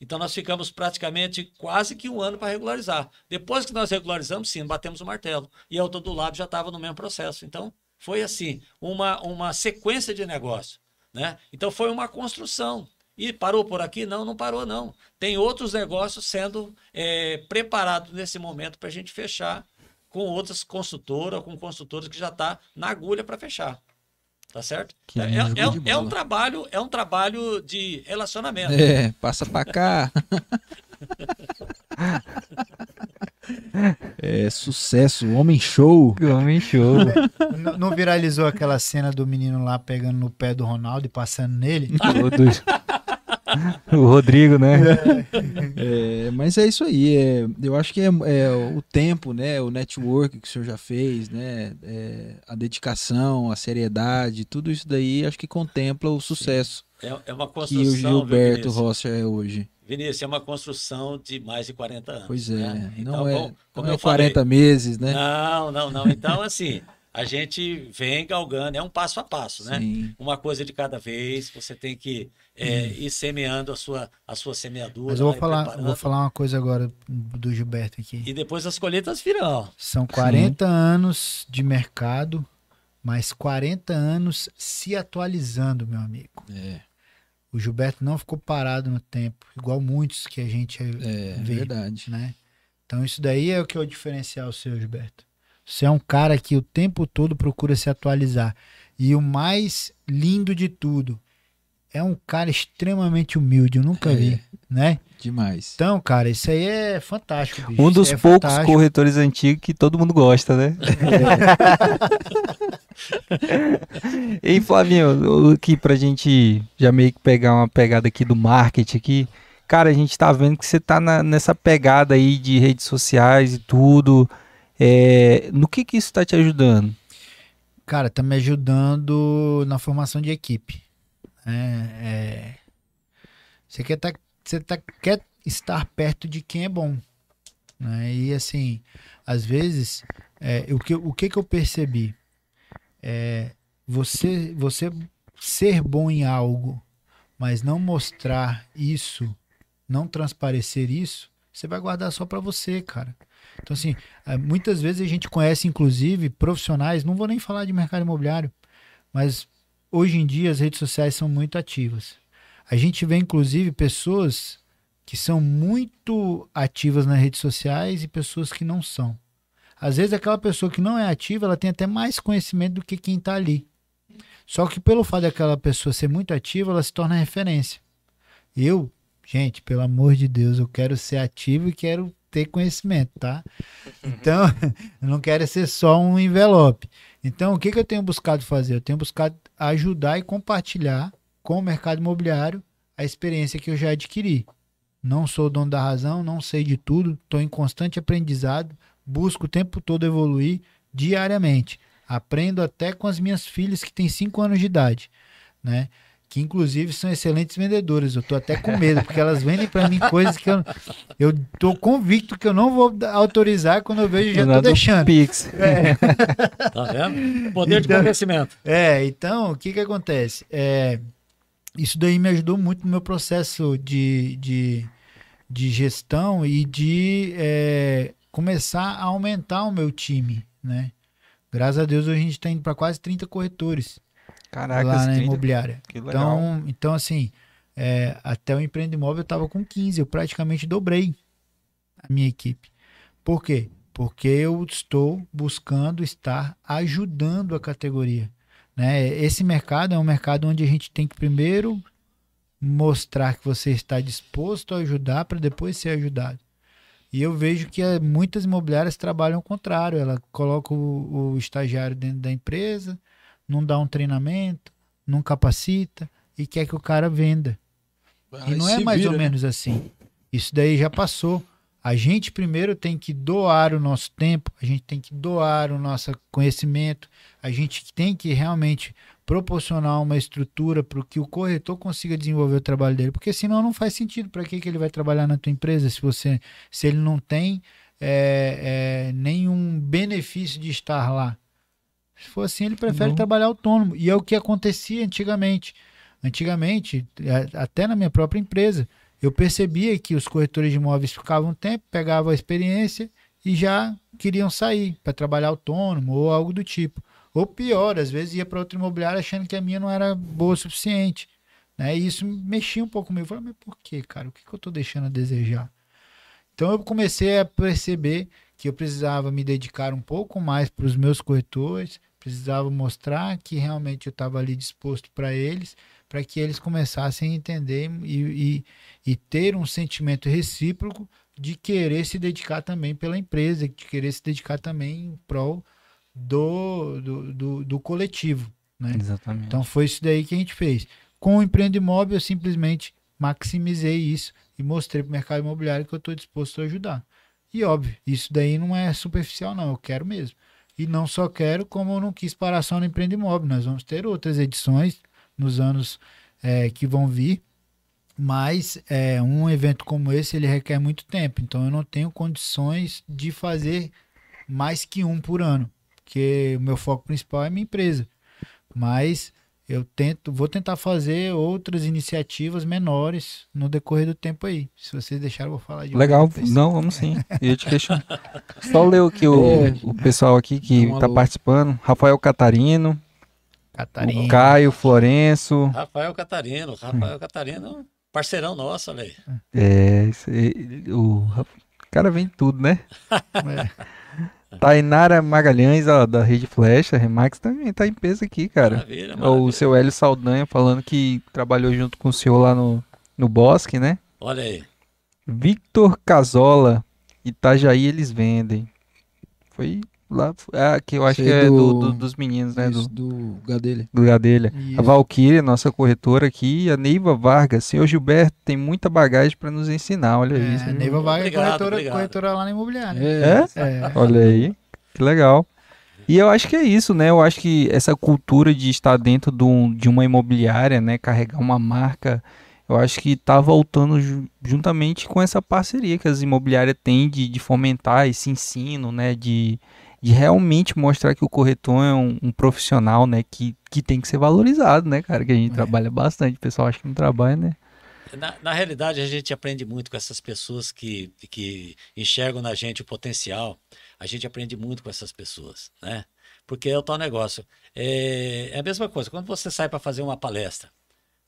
Então, nós ficamos praticamente quase que um ano para regularizar. Depois que nós regularizamos, sim, batemos o martelo. E a outra do lado já estava no mesmo processo. Então, foi assim, uma, uma sequência de negócio. Né? Então, foi uma construção. E parou por aqui? Não, não parou, não. Tem outros negócios sendo é, preparados nesse momento para a gente fechar com outras construtoras, com construtoras que já está na agulha para fechar. Tá certo? Que É, é- é um bola. trabalho, é um trabalho de relacionamento. É, passa pra cá. É sucesso, homem show. Homem show. N- Não viralizou aquela cena do menino lá pegando no pé do Ronaldo e passando nele? o, do- o Rodrigo, né? É, mas é isso aí. é, eu acho que é, é o tempo, né? O network que o senhor já fez, né? é, a dedicação, a seriedade, tudo isso daí acho que contempla o sucesso É, é uma que construção. o viu, Gilberto? Rosser é hoje. Vinícius, é uma construção de mais de 40 anos. Pois é, né? não Então, é, como, como não é eu falei, 40 meses, né? Não, não, não. Então, assim, a gente vem galgando, é um passo a passo, né? Sim. Uma coisa de cada vez, você tem que é, ir semeando a sua, a sua semeadura. Mas eu vou falar, preparando. vou falar uma coisa agora do Gilberto aqui. E depois as colheitas virão. São 40 anos de mercado, mas 40 anos se atualizando, meu amigo. É, O Gilberto não ficou parado no tempo, igual muitos que a gente é vê, verdade. né? Então isso daí é o que é o diferencial seu, Gilberto. Você é um cara que o tempo todo procura se atualizar. E o mais lindo de tudo, é um cara extremamente humilde, eu nunca É. vi, né? Demais. Então, cara, isso aí é fantástico, bicho. Um dos é poucos fantástico. corretores antigos que todo mundo gosta, né? Ei, Flavinho, aqui pra gente já meio que pegar uma pegada aqui do marketing aqui. Cara, a gente tá vendo que você tá na- nessa pegada aí de redes sociais e tudo. É, no que que isso tá te ajudando? Cara, tá me ajudando na formação de equipe. né? É, Você quer, tá, você tá, quer estar perto de quem é bom. Né? E assim, às vezes é, o, que, o que que eu percebi? É, você, você ser bom em algo, mas não mostrar isso, não transparecer isso, você vai guardar só para você, cara. Então, assim, é, muitas vezes a gente conhece, inclusive, profissionais, não vou nem falar de mercado imobiliário, mas hoje em dia as redes sociais são muito ativas. A gente vê, inclusive, pessoas que são muito ativas nas redes sociais e pessoas que não são. Às vezes aquela pessoa que não é ativa, ela tem até mais conhecimento do que quem está ali. Só que pelo fato daquela pessoa ser muito ativa, ela se torna referência. Eu, gente, pelo amor de Deus, eu quero ser ativo e quero ter conhecimento, tá? Então, eu não quero ser só um envelope. Então, o que, que eu tenho buscado fazer? Eu tenho buscado ajudar e compartilhar com o mercado imobiliário a experiência que eu já adquiri. Não sou dono da razão, não sei de tudo, estou em constante aprendizado, busco o tempo todo evoluir diariamente. Aprendo até com as minhas filhas que têm 5 anos de idade, né? Que inclusive são excelentes vendedoras. Eu tô até com medo, porque elas vendem para mim coisas que eu, eu tô convicto que eu não vou autorizar quando eu vejo já tô deixando. Pix. É. Tá vendo? Poder de convencimento. É, então, o que que acontece? É, isso daí me ajudou muito no meu processo de, de, de gestão e de é, começar a aumentar o meu time, né? Graças a Deus hoje a gente está indo para quase 30 corretores Caraca, lá na 30. imobiliária. Que legal. Então, então assim, é, até o empreende imóvel eu estava com 15, eu praticamente dobrei a minha equipe. Por quê? Porque eu estou buscando estar ajudando a categoria. Né? Esse mercado é um mercado onde a gente tem que primeiro mostrar que você está disposto a ajudar para depois ser ajudado. E eu vejo que eh, muitas imobiliárias trabalham ao contrário. Ela coloca o, o estagiário dentro da empresa, não dá um treinamento, não capacita e quer que o cara venda. E não é mais vira, ou né? menos assim. Isso daí já passou. A gente primeiro tem que doar o nosso tempo, a gente tem que doar o nosso conhecimento, a gente tem que realmente proporcionar uma estrutura para que o corretor consiga desenvolver o trabalho dele, porque senão não faz sentido. Para que, que ele vai trabalhar na tua empresa se você, se ele não tem é, é, nenhum benefício de estar lá? Se for assim, ele prefere Não. trabalhar autônomo. E é o que acontecia antigamente. Antigamente, a- até na minha própria empresa, eu percebia que os corretores de imóveis ficavam um tempo, pegavam a experiência e já queriam sair para trabalhar autônomo ou algo do tipo. Ou pior, às vezes ia para outro imobiliário achando que a minha não era boa o suficiente. Né? E isso mexia um pouco comigo. Eu falei, mas por que, cara? O que, que eu estou deixando a desejar? Então eu comecei a perceber que eu precisava me dedicar um pouco mais para os meus corretores, precisava mostrar que realmente eu estava ali disposto para eles, para que eles começassem a entender e, e, e ter um sentimento recíproco de querer se dedicar também pela empresa, de querer se dedicar também em prol do, do, do, do coletivo. Né? Exatamente. Então foi isso daí que a gente fez. Com o Empreende Imóvel, eu simplesmente maximizei isso e mostrei para o mercado imobiliário que eu estou disposto a ajudar. E óbvio, isso daí não é superficial, não. Eu quero mesmo. E não só quero, como eu não quis parar só no Empreende. Nós vamos ter outras edições nos anos eh, que vão vir. Mas é, um evento como esse ele requer muito tempo. Então eu não tenho condições de fazer mais que um por ano. Porque o meu foco principal é minha empresa. Mas eu tento, vou tentar fazer outras iniciativas menores no decorrer do tempo aí. Se vocês deixarem, eu vou falar de Legal, não, vamos sim. Eu te questionar. Só ler aqui o, É. o pessoal aqui que um tá alô. participando. Rafael Catarino, Catarina. o Caio Florenço. Rafael Catarino, Rafael Catarino, parceirão nosso, olha aí. É, Ra- o cara vem tudo, né? É. Tainara Magalhães, ó, da Rede Flecha, Remax também tá em peso aqui, cara. Maravilha, O maravilha. seu Hélio Saldanha falando que trabalhou junto com o senhor lá no, no Bosque, né? Olha aí. Victor Casola, Itajaí eles vendem. Foi lá, ah, que eu acho Sei que é do, do- do- dos meninos, né? Isso, Do, do Gadelha. do Gadelha. Isso. A Valquíria, nossa corretora aqui, a Neiva Vargas. Senhor Gilberto tem muita bagagem para nos ensinar, olha É, isso. a Neiva Vaga é Obrigado, corretora, obrigado. corretora lá na imobiliária. É. É. Olha aí, que legal. E eu acho que é isso, né? Eu acho que essa cultura de estar dentro de, um- de uma imobiliária, né? Carregar uma marca, eu acho que tá voltando ju- juntamente com essa parceria que as imobiliárias têm de, de fomentar esse ensino, né? De, de realmente mostrar que o corretor é um, um profissional, né, que, que tem que ser valorizado, né, cara, que a gente É. trabalha bastante, o pessoal acha que não trabalha, né? Na, na realidade, a gente aprende muito com essas pessoas que, que enxergam na gente o potencial. A gente aprende muito com essas pessoas, né? Porque é o tal negócio. É, é a mesma coisa. Quando você sai para fazer uma palestra,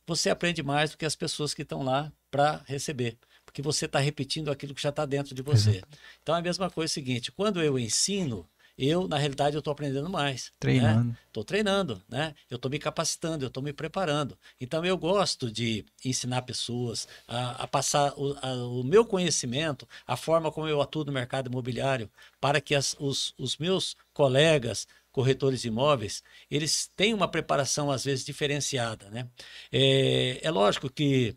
você aprende mais do que as pessoas que estão lá para receber. Porque você está repetindo aquilo que já está dentro de você. Então, é a mesma coisa é o seguinte: quando eu ensino, eu, na realidade, eu estou aprendendo mais. né? Treinando. Estou treinando, né? Eu estou me capacitando, eu estou me preparando. Então eu gosto de ensinar pessoas a, a passar o, a- o meu conhecimento, a forma como eu atuo no mercado imobiliário, para que as- os, os meus colegas corretores de imóveis eles tenham uma preparação às vezes diferenciada, né? É, é lógico que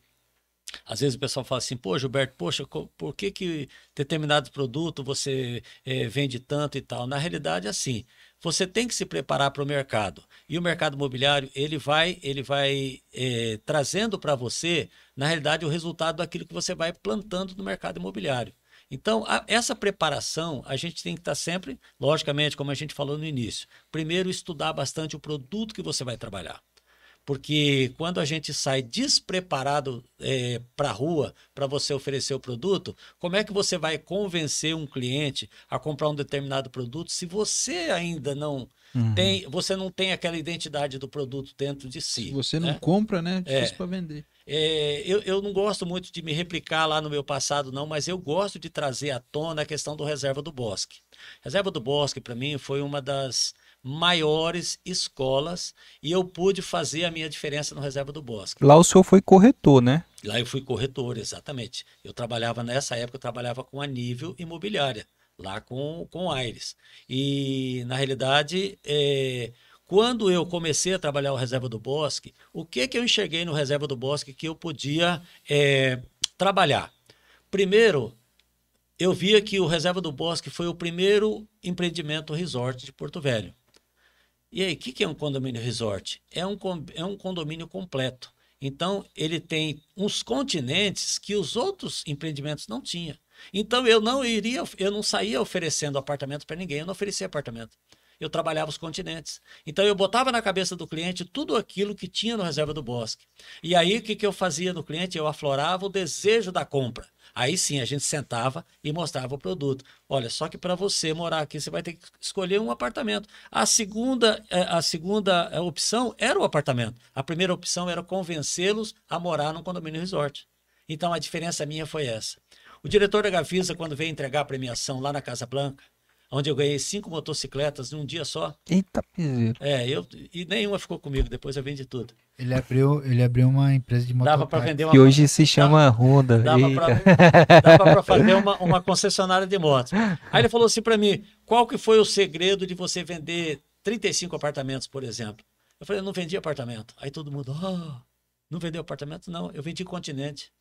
às vezes o pessoal fala assim, pô, Gilberto, poxa, por que que determinado produto você eh, vende tanto e tal? Na realidade, assim, você tem que se preparar para o mercado. E o mercado imobiliário, ele vai, ele vai eh, trazendo para você, na realidade, o resultado daquilo que você vai plantando no mercado imobiliário. Então, a- essa preparação, a gente tem que estar sempre, logicamente, como a gente falou no início, primeiro estudar bastante o produto que você vai trabalhar. Porque quando a gente sai despreparado para a rua para você oferecer o produto, como é que você vai convencer um cliente a comprar um determinado produto se você ainda não Uhum. tem, você não tem aquela identidade do produto dentro de si? Se você não né? compra, né? É difícil É. para vender. É, eu, eu não gosto muito de me replicar lá no meu passado, não, mas eu gosto de trazer à tona a questão do Reserva do Bosque. Reserva do Bosque, para mim, foi uma das maiores escolas e eu pude fazer a minha diferença no Reserva do Bosque. Lá o senhor foi corretor, né? Lá eu fui corretor, exatamente. Eu trabalhava, nessa época, eu trabalhava com a nível imobiliária, lá com, com o Aires. E, na realidade, é, quando eu comecei a trabalhar o Reserva do Bosque, o que, que eu enxerguei no Reserva do Bosque que eu podia é, trabalhar? Primeiro, eu via que o Reserva do Bosque foi o primeiro empreendimento resort de Porto Velho. E aí, o que, que é um condomínio resort? É um, é um condomínio completo. Então, ele tem uns continentes que os outros empreendimentos não tinham. Então, eu não iria, eu não saía oferecendo apartamento para ninguém, eu não oferecia apartamento. Eu trabalhava os continentes. Então, eu botava na cabeça do cliente tudo aquilo que tinha no Reserva do Bosque. E aí, o que, que eu fazia no cliente? Eu aflorava o desejo da compra. Aí sim, a gente sentava e mostrava o produto. Olha, só que para você morar aqui, você vai ter que escolher um apartamento. A segunda, eh, a segunda eh, opção era o apartamento. A primeira opção era convencê-los a morar num condomínio resort. Então a diferença minha foi essa. O diretor da Gavisa, quando veio entregar a premiação lá na Casa Blanca, onde eu ganhei cinco motocicletas num dia só, Eita, piseiro. é, eu e nenhuma ficou comigo, depois eu vendi tudo. Ele abriu, ele abriu uma empresa de Dava para vender uma Que hoje se chama Honda. dava pra, dava pra fazer uma, uma concessionária de motos. Aí ele falou assim para mim: qual que foi o segredo de você vender 35 apartamentos, por exemplo? Eu falei: eu não vendi apartamento. Aí todo mundo: ah, não vendeu apartamento? Não, eu vendi continente.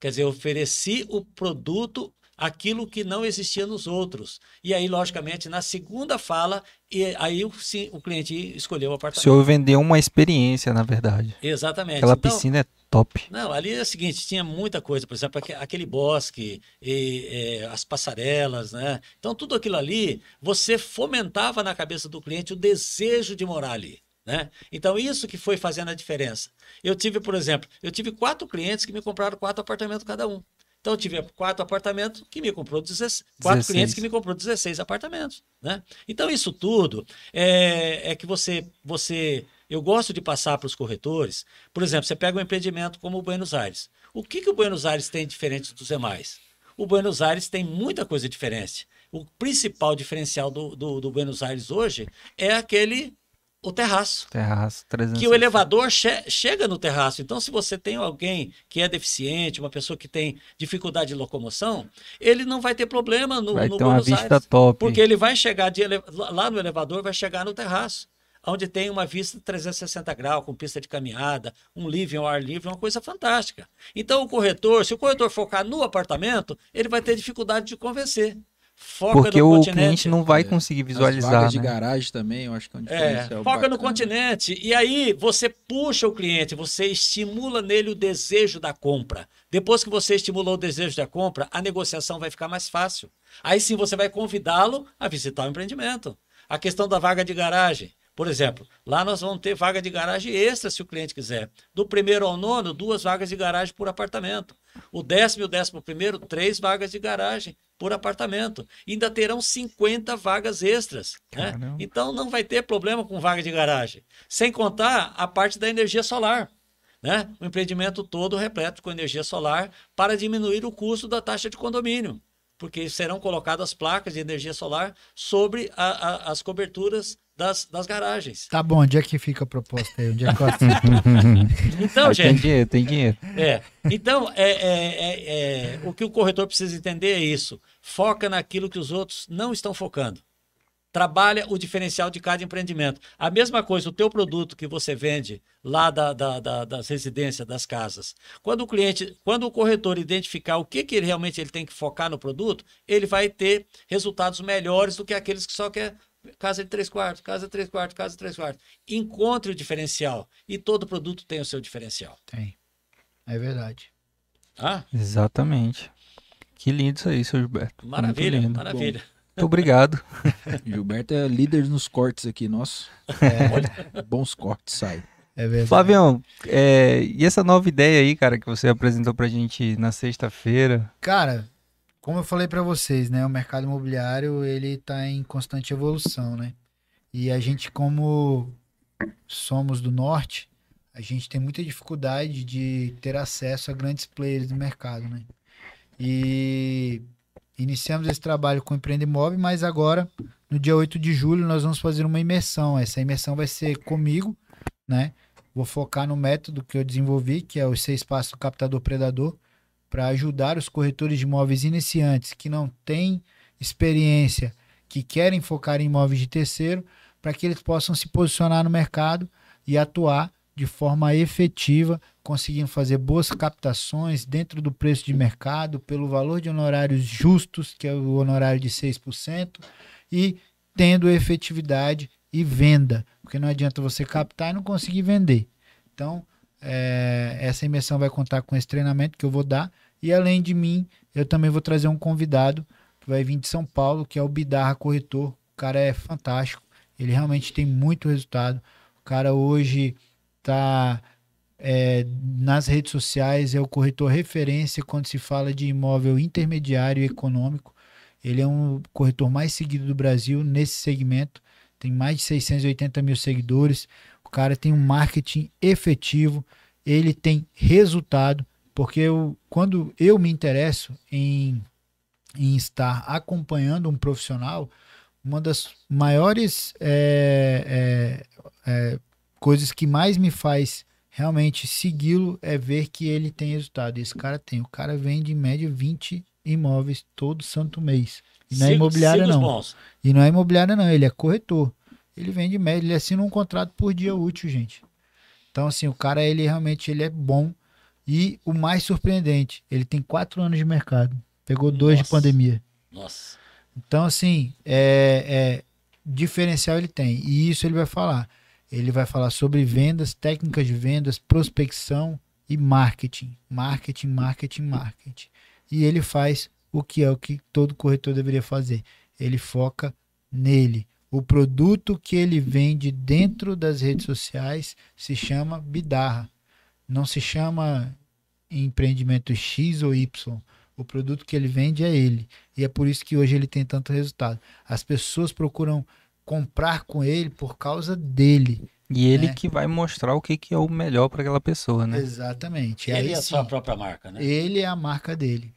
Quer dizer, eu ofereci o produto, aquilo que não existia nos outros. E aí, logicamente, na segunda fala, e aí o, sim, o cliente escolheu o O apartamento. senhor vendeu uma experiência, na verdade. Exatamente. Aquela Então, piscina é top. não, ali é o seguinte, tinha muita coisa, por exemplo, aque- aquele bosque, e, é, as passarelas, né? Então, tudo aquilo ali, você fomentava na cabeça do cliente o desejo de morar ali, né? Então, isso que foi fazendo a diferença. Eu tive, por exemplo, eu tive quatro clientes que me compraram quatro apartamentos cada um. Então, eu tive quatro apartamentos que me comprou 16, quatro 16. clientes que me comprou 16 apartamentos, né? Então, isso tudo é, é que você, você, eu gosto de passar para os corretores. Por exemplo, você pega um empreendimento como o Buenos Aires. O que, que o Buenos Aires tem diferente dos demais? O Buenos Aires tem muita coisa diferente. O principal diferencial do, do, do Buenos Aires hoje é aquele, o terraço Terraço 300. que o elevador che- chega no terraço. Então, se você tem alguém que é deficiente, uma pessoa que tem dificuldade de locomoção, ele não vai ter problema no, Vai no ter uma Buenos vista Aires, top. porque ele vai chegar lá no elevador, vai chegar no terraço, onde tem uma vista 360 graus, com pista de caminhada, um living ao ar livre, uma coisa fantástica. Então, o corretor, se o corretor focar no apartamento, ele vai ter dificuldade de convencer. Foca Porque no o continente. cliente não vai É. conseguir As visualizar, vagas de né? garagem também, eu acho que é um É, diferencial foca no bacana. continente. E aí você puxa o cliente, você estimula nele o desejo da compra. Depois que você estimulou o desejo da compra, a negociação vai ficar mais fácil. Aí sim você vai convidá-lo a visitar o empreendimento. A questão da vaga de garagem. Por exemplo, lá nós vamos ter vaga de garagem extra se o cliente quiser. Do primeiro ao nono, duas vagas de garagem por apartamento. O décimo e o décimo primeiro, três vagas de garagem por apartamento. Ainda terão 50 vagas extras. Né? Então não vai ter problema com vaga de garagem. Sem contar a parte da energia solar. Né? O empreendimento todo repleto com energia solar para diminuir o custo da taxa de condomínio. Porque serão colocadas placas de energia solar sobre a- a- as coberturas das, das garagens. Tá bom, onde é que fica a proposta aí? Onde é que eu? Então, Aí tem gente, dinheiro, tem dinheiro. É. Então, é, é- é- é- o que o corretor precisa entender é isso. Foca naquilo que os outros não estão focando. Trabalha o diferencial de cada empreendimento. A mesma coisa, o teu produto que você vende lá da- da- da- das residências, das casas. Quando o cliente, quando o corretor identificar o que, que ele realmente ele tem que focar no produto, ele vai ter resultados melhores do que aqueles que só quer casa de três quartos, casa de três quartos, casa de três quartos. Encontre o diferencial. E todo produto tem o seu diferencial. Tem. É verdade. Ah, Exatamente. Que lindo isso aí, seu Gilberto. Muito Maravilha, maravilha. Muito obrigado. Gilberto é líder nos cortes aqui, nosso. É, Bons cortes sai. é verdade. Flavião, é, e essa nova ideia aí, cara, que você apresentou pra gente na sexta-feira? Cara, como eu falei pra vocês, né, o mercado imobiliário ele tá em constante evolução, né? E a gente como somos do norte, a gente tem muita dificuldade de ter acesso a grandes players do mercado, né? E iniciamos esse trabalho com o Empreende Imóvel, mas agora, no dia 8 de julho, nós vamos fazer uma imersão. Essa imersão vai ser comigo, né? Vou focar no método que eu desenvolvi, que é os seis passos do captador predador, para ajudar os corretores de imóveis iniciantes que não têm experiência, que querem focar em imóveis de terceiro, para que eles possam se posicionar no mercado e atuar de forma efetiva, conseguindo fazer boas captações dentro do preço de mercado, pelo valor de honorários justos, que é o honorário de 6%, e tendo efetividade e venda, porque não adianta você captar e não conseguir vender. Então, é, essa imersão vai contar com esse treinamento que eu vou dar, e além de mim, eu também vou trazer um convidado que vai vir de São Paulo, que é o Bidarra Corretor. O cara é fantástico, ele realmente tem muito resultado. O cara hoje está nas redes sociais, é o corretor referência quando se fala de imóvel intermediário e econômico. Ele é um corretor mais seguido do Brasil nesse segmento, tem mais de 680 mil seguidores. O cara tem um marketing efetivo, ele tem resultado, porque eu, quando eu me interesso em, em estar acompanhando um profissional, uma das maiores é, é, é, coisas que mais me faz realmente segui-lo é ver que ele tem resultado. Esse cara tem. O cara vende em média 20 imóveis todo santo mês. E não é imobiliária, não. E não é imobiliária, não. Ele é corretor. Ele vende em média, ele assina um contrato por dia útil, gente. Então, assim, o cara, ele realmente ele é bom. E o mais surpreendente, ele tem quatro anos de mercado. Pegou dois de Nossa. pandemia. Nossa. Então, assim, é, é, diferencial ele tem. E isso ele vai falar. Ele vai falar sobre vendas, técnicas de vendas, prospecção e marketing. Marketing, marketing, marketing. E ele faz o que é o que todo corretor deveria fazer. Ele foca nele. O produto que ele vende dentro das redes sociais se chama Bidarra. Não se chama empreendimento X ou Y. O produto que ele vende é ele. E é por isso que hoje ele tem tanto resultado. As pessoas procuram comprar com ele por causa dele. E ele É. que vai mostrar o que, que é o melhor para aquela pessoa, né? Exatamente. E Ele aí, é a sim, sua própria marca, né? ele é a marca dele.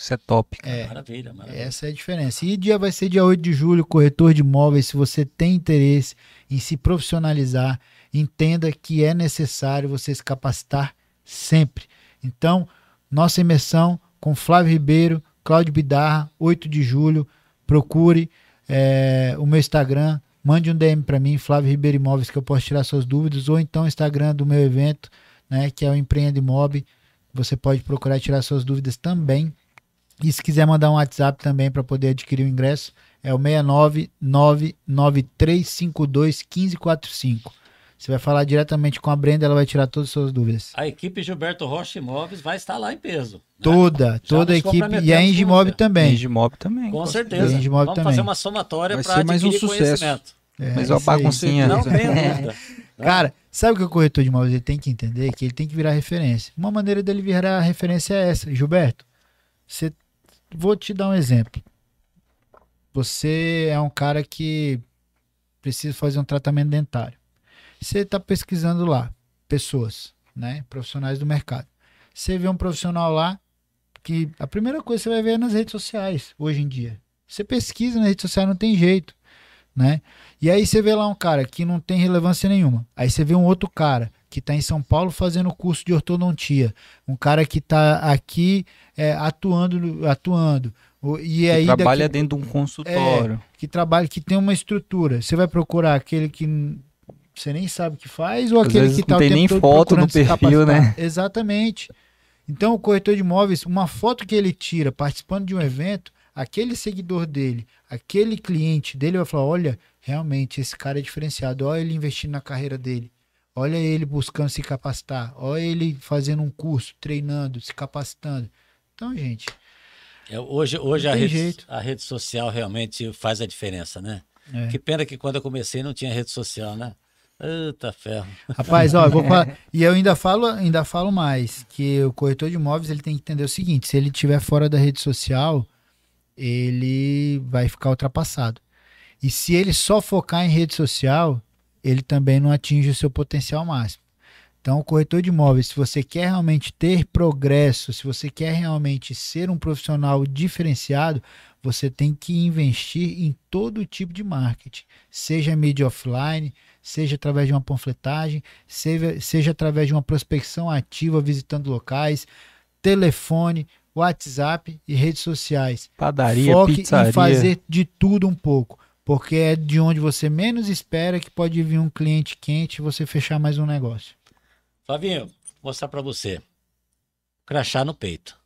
Isso é top. cara. É. Maravilha, maravilha. Essa é a diferença. E dia vai ser dia 8 de julho, corretor de imóveis. Se você tem interesse em se profissionalizar, entenda que é necessário você se capacitar sempre. Então, nossa imersão com Flávio Ribeiro, Cláudio Bidarra, 8 de julho. Procure é, o meu Instagram, mande um DM para mim, Flávio Ribeiro Imóveis, que eu posso tirar suas dúvidas, ou então o Instagram do meu evento, né, que é o Empreende Imob. Você pode procurar tirar suas dúvidas também. E se quiser mandar um WhatsApp também para poder adquirir o ingresso, é o 69993521545. Você vai falar diretamente com a Brenda, ela vai tirar todas as suas dúvidas. A equipe Gilberto Rocha Imóveis vai estar lá em peso. né? Toda, Já toda a equipe. E a Engimob também. Engimob também. Com com certeza. Tem Vamos também. fazer uma somatória Vai para ser mais um adquirir sucesso. conhecimento. É, Mas uma isso aí. baguncinha. Não tenha dúvida. Cara, sabe o que o corretor de imóveis ele tem que entender? Que ele tem que virar referência. Uma maneira dele virar referência é essa. Gilberto, você... vou te dar um exemplo. Você é um cara que precisa fazer um tratamento dentário. Você está pesquisando lá pessoas, né? Profissionais do mercado. Você vê um profissional lá que a primeira coisa que você vai ver é nas redes sociais, hoje em dia. Você pesquisa nas redes sociais, não tem jeito, né? E aí você vê lá um cara que não tem relevância nenhuma. Aí você vê um outro cara que está em São Paulo fazendo curso de ortodontia. Um cara que está aqui é, atuando, atuando. E Que aí trabalha daqui- dentro de um consultório. que trabalha, que tem uma estrutura. Você vai procurar aquele que você nem sabe o que faz ou Às aquele que não tá o tem nem foto no perfil, né? Exatamente. Então, o corretor de imóveis, uma foto que ele tira participando de um evento, aquele seguidor dele, aquele cliente dele vai falar: olha, realmente esse cara é diferenciado. Olha ele investindo na carreira dele. Olha ele buscando se capacitar. Olha ele fazendo um curso, treinando, se capacitando. Então, gente, É, hoje hoje a rede, jeito. a rede social realmente faz a diferença, né? é. Que pena que quando eu comecei não tinha rede social, né? Eita ferro. Rapaz, ó, eu vou falar, e eu ainda falo, ainda falo mais, que o corretor de imóveis ele tem que entender o seguinte, se ele estiver fora da rede social, ele vai ficar ultrapassado. E se ele só focar em rede social, ele também não atinge o seu potencial máximo. Então, o corretor de imóveis, se você quer realmente ter progresso, se você quer realmente ser um profissional diferenciado, você tem que investir em todo tipo de marketing, seja mídia offline, seja através de uma panfletagem, seja, seja através de uma prospecção ativa visitando locais, telefone, WhatsApp e redes sociais. Padaria, Foque pizzaria. em fazer de tudo um pouco, porque é de onde você menos espera que pode vir um cliente quente e você fechar mais um negócio. Flavinho, vou mostrar para você. Crachá no peito.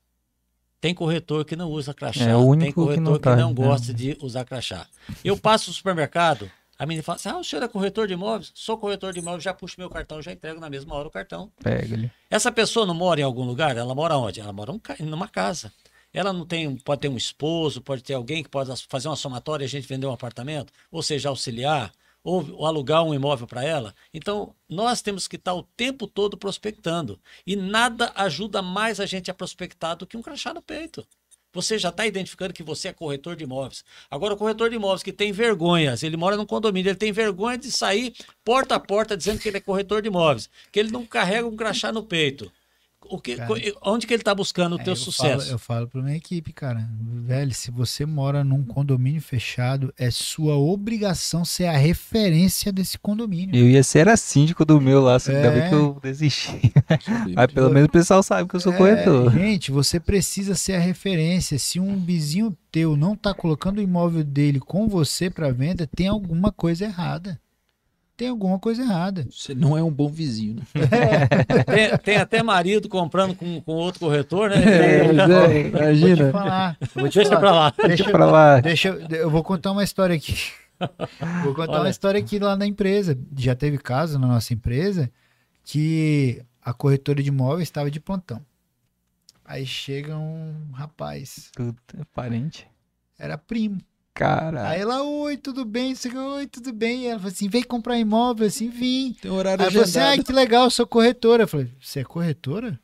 Tem corretor que não usa crachá. É o único tem que corretor não que tá, não né? gosta de usar crachá. Eu passo no supermercado, a menina fala assim: Ah, o senhor é corretor de imóveis? Sou corretor de imóveis, já puxo meu cartão, já entrego na mesma hora o cartão. Pega ali. Essa pessoa não mora em algum lugar? Ela mora onde? Ela mora um numa casa. Ela não tem, pode ter um esposo, pode ter alguém que pode fazer uma somatória e a gente vender um apartamento, ou seja, auxiliar, ou, ou alugar um imóvel para ela. Então, nós temos que estar o tempo todo prospectando. E nada ajuda mais a gente a prospectar do que um crachá no peito. Você já está identificando que você é corretor de imóveis. Agora, o corretor de imóveis que tem vergonha, se ele mora num condomínio, ele tem vergonha de sair porta a porta dizendo que ele é corretor de imóveis, que ele não carrega um crachá no peito. O que, Cara. onde que ele está buscando o É, teu eu sucesso? Falo, eu falo para minha equipe, cara, velho, se você mora num condomínio fechado, é sua obrigação ser a referência desse condomínio. Eu ia ser a síndico do meu lá, que ainda bem É. que eu desisti. Mas pelo menos o pessoal sabe que eu sou É, corretor. gente, você precisa ser a referência. Se um vizinho teu não tá colocando o imóvel dele com você para venda, tem alguma coisa errada. Tem alguma coisa errada. Você não é um bom vizinho, né? Tem, tem até marido comprando com, com outro corretor, né? É, é, Vou te imagina. falar. Vou te Deixa falar. pra lá. Deixa, pra lá. deixa eu- vou contar uma história aqui. Vou contar Olha. uma história aqui lá na empresa. Já teve caso na nossa empresa que a corretora de imóveis estava de plantão. Aí chega um rapaz, Tudo é parente. era primo. Cara, Aí ela, oi, tudo bem? Você, oi, tudo bem? E ela falou assim, vem comprar imóvel, assim, vim. Tem horário Aí falei assim, ai, que legal, sou corretora. Eu falei, você é corretora?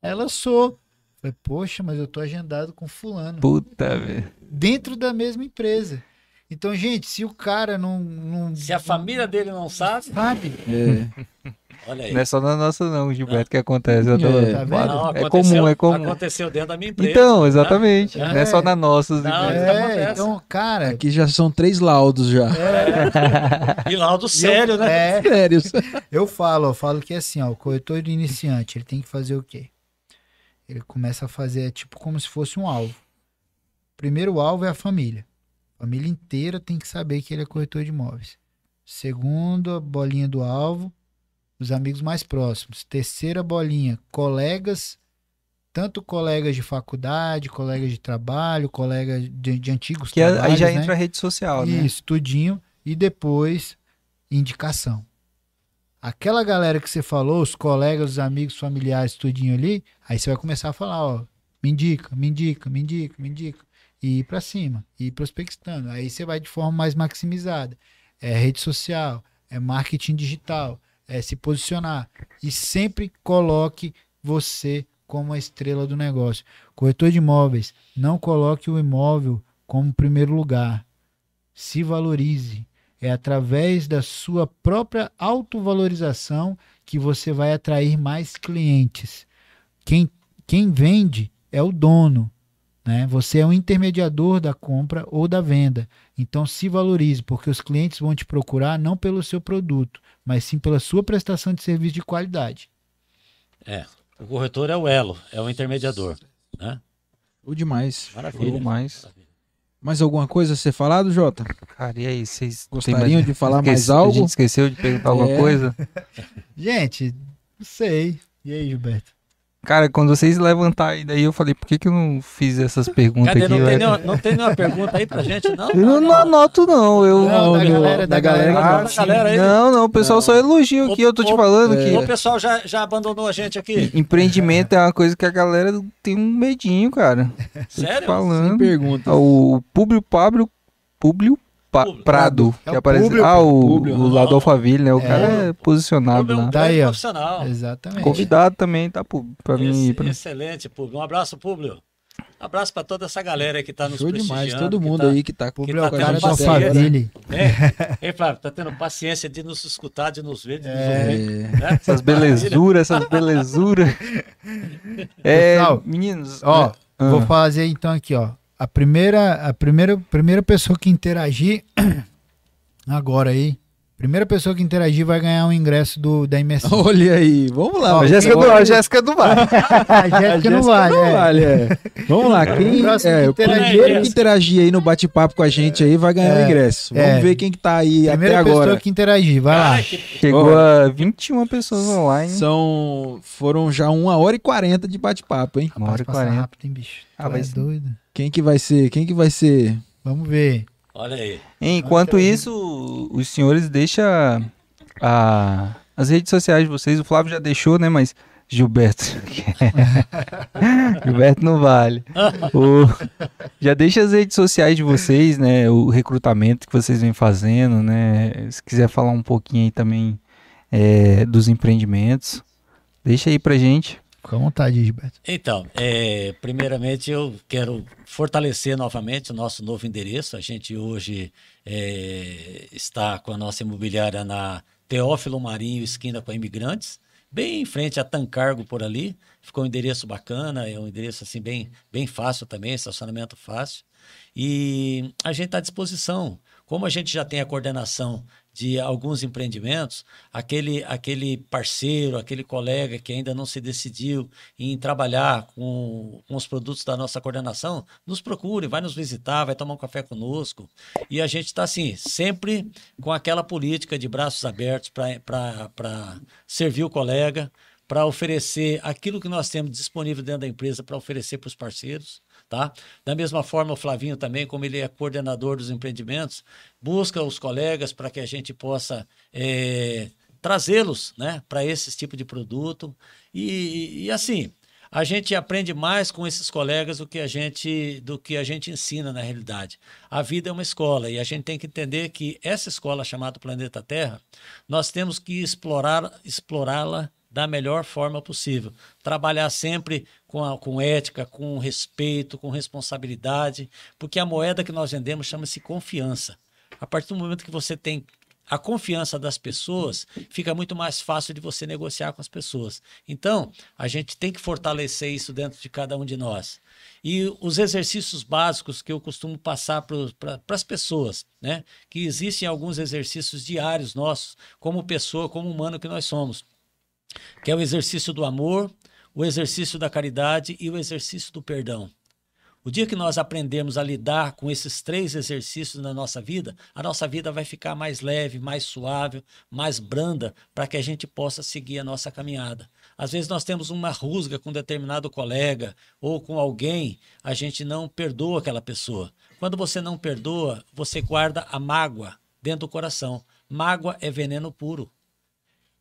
Ela sou. Eu falei, poxa, mas eu tô agendado com fulano. puta, velho. Dentro da mesma empresa. Então, gente, se o cara não. não Se a família dele não sabe, sabe, É. olha aí. Não é só na nossa não, Gilberto, que acontece. Eu tô- É, tá vendo? Não, é aconteceu- comum, é comum. Aconteceu dentro da minha empresa. Então, exatamente. É. Não é só na nossa. Não, isso é, então, cara. Aqui já são três laudos já. E laudo sério, né? É, Sérios. eu falo, eu falo que assim, ó, o corretor de iniciante, ele tem que fazer o quê? Ele começa a fazer, tipo, como se fosse um alvo. Primeiro alvo é a família. Família inteira tem que saber que ele é corretor de imóveis. Segundo, a bolinha do alvo, os amigos mais próximos. Terceira bolinha, colegas tanto colegas de faculdade, colegas de trabalho, colegas de, de antigos Que é- trabalhos, aí já né? entra a rede social, né? Isso, tudinho. E depois, indicação. Aquela galera que você falou, os colegas, os amigos, familiares, tudinho ali, aí você vai começar a falar, ó, me indica, me indica, me indica, me indica. E ir pra cima, e ir prospectando. Aí você vai de forma mais maximizada. É rede social, é marketing digital, é se posicionar. E sempre coloque você como a estrela do negócio. Corretor de imóveis, não coloque o imóvel como primeiro lugar. Se valorize. É através da sua própria autovalorização que você vai atrair mais clientes. Quem, quem vende é o dono. Né? Você é um intermediador da compra ou da venda. Então se valorize, porque os clientes vão te procurar não pelo seu produto, mas sim pela sua prestação de serviço de qualidade. É. O corretor é o elo, é o intermediador. Né? Ou demais. Maravilha. Ou mais. Mais alguma coisa a ser falado, Jota? Cara, e aí, vocês Gostariam de falar mais Esquece- A algo? gente esqueceu de perguntar alguma É. coisa? Gente, não sei. E aí, Gilberto? Cara, quando vocês levantaram aí, daí eu falei, por que, que eu não fiz essas perguntas Cadê? aqui? Não tem, nenhuma, não tem nenhuma pergunta aí pra gente, não? Eu não anoto, não. Eu... Não, da galera, da galera. Ah, que- da galera aí. Não, não, o pessoal só elogia aqui, eu tô te falando é. que O pessoal já, já abandonou a gente aqui. empreendimento é uma coisa que a galera tem um medinho, cara. Tô te Sério? Sem falando. pergunta. Ah, O Públio Pablo, Públio Pa-. Prado, É que o aparece. Públio, ah, o, o lá do Alphaville, né? O É. cara é posicionado lá. Tá aí, ó. profissional. Exatamente. Convidado também, tá, Públio? Pra mim Esse- ir pra... Excelente, Públio. Um abraço, Públio. Um abraço pra toda essa galera aí que tá nos Show demais. Todo que mundo tá- aí que tá Públio que é tá cara paciência. Alphaville. É. Ei, Flávio, tá tendo paciência de nos escutar, de nos ver, de nos ouvir. É, Né? Essas belezuras, essas belezuras. É, Pessoal, meninos, Ó, Ah. vou fazer então aqui, ó. A primeira, a primeira, primeira pessoa que interagir agora aí, primeira pessoa que interagir vai ganhar um ingresso do da imersão. Olha aí, vamos lá. Ó, a Jéssica, não, a Jéssica não vai. a Jéssica não vale, não é. vale, é. Vamos lá, quem é, o interagir, primeiro que Jéssica. interagir aí no bate-papo com a gente aí vai ganhar o É, ingresso. Vamos é. ver quem que tá aí Primeira até pessoa agora. que interagir, vai lá. Chegou a 21 pessoas online. São, foram já uma hora e quarenta de bate-papo, hein? Uma hora e Passa 40. rápido, hein, bicho? Ah, vai é ser. doido. Quem que vai ser? Quem que vai ser? Vamos ver. Olha aí. Enquanto isso, os senhores deixam a- as redes sociais de vocês. O Flávio já deixou, né? Mas Gilberto. Gilberto não vale. O- já deixa as redes sociais de vocês, né? O recrutamento que vocês vêm fazendo, né? Se quiser falar um pouquinho aí também é, dos empreendimentos, deixa aí pra gente. Fica à vontade, Gilberto. Então, é, primeiramente eu quero fortalecer novamente o nosso novo endereço. A gente hoje é, está com a nossa imobiliária na Teófilo Marinho, esquina com a Imigrantes, bem em frente a Tancargo por ali. Ficou um endereço bacana, é um endereço assim bem, bem fácil também, estacionamento fácil. E a gente está à disposição. Como a gente já tem a coordenação de alguns empreendimentos, aquele, aquele parceiro, aquele colega que ainda não se decidiu em trabalhar com, com os produtos da nossa coordenação, nos procure, vai nos visitar, vai tomar um café conosco. E a gente está, assim, sempre com aquela política de braços abertos para servir o colega, para oferecer aquilo que nós temos disponível dentro da empresa para oferecer para os parceiros. Tá? Da mesma forma, o Flavinho também, como ele é coordenador dos empreendimentos, busca os colegas para que a gente possa eh, trazê-los né, para esse tipo de produto. E, e, assim, a gente aprende mais com esses colegas do que a gente do que a gente ensina na realidade. A vida é uma escola e a gente tem que entender que essa escola chamada Planeta Terra, nós temos que explorar explorá-la da melhor forma possível. Trabalhar sempre com, a, com ética, com respeito, com responsabilidade, porque a moeda que nós vendemos chama-se confiança. A partir do momento que você tem a confiança das pessoas, fica muito mais fácil de você negociar com as pessoas. Então, a gente tem que fortalecer isso dentro de cada um de nós. E os exercícios básicos que eu costumo passar para as pessoas, né? Que existem alguns exercícios diários nossos, como pessoa, como humano que nós somos que é o exercício do amor, o exercício da caridade e o exercício do perdão. O dia que nós aprendemos a lidar com esses três exercícios na nossa vida, a nossa vida vai ficar mais leve, mais suave, mais branda, para que a gente possa seguir a nossa caminhada. Às vezes nós temos uma rusga com um determinado colega ou com alguém, a gente não perdoa aquela pessoa. Quando você não perdoa, você guarda a mágoa dentro do coração. Mágoa é veneno puro.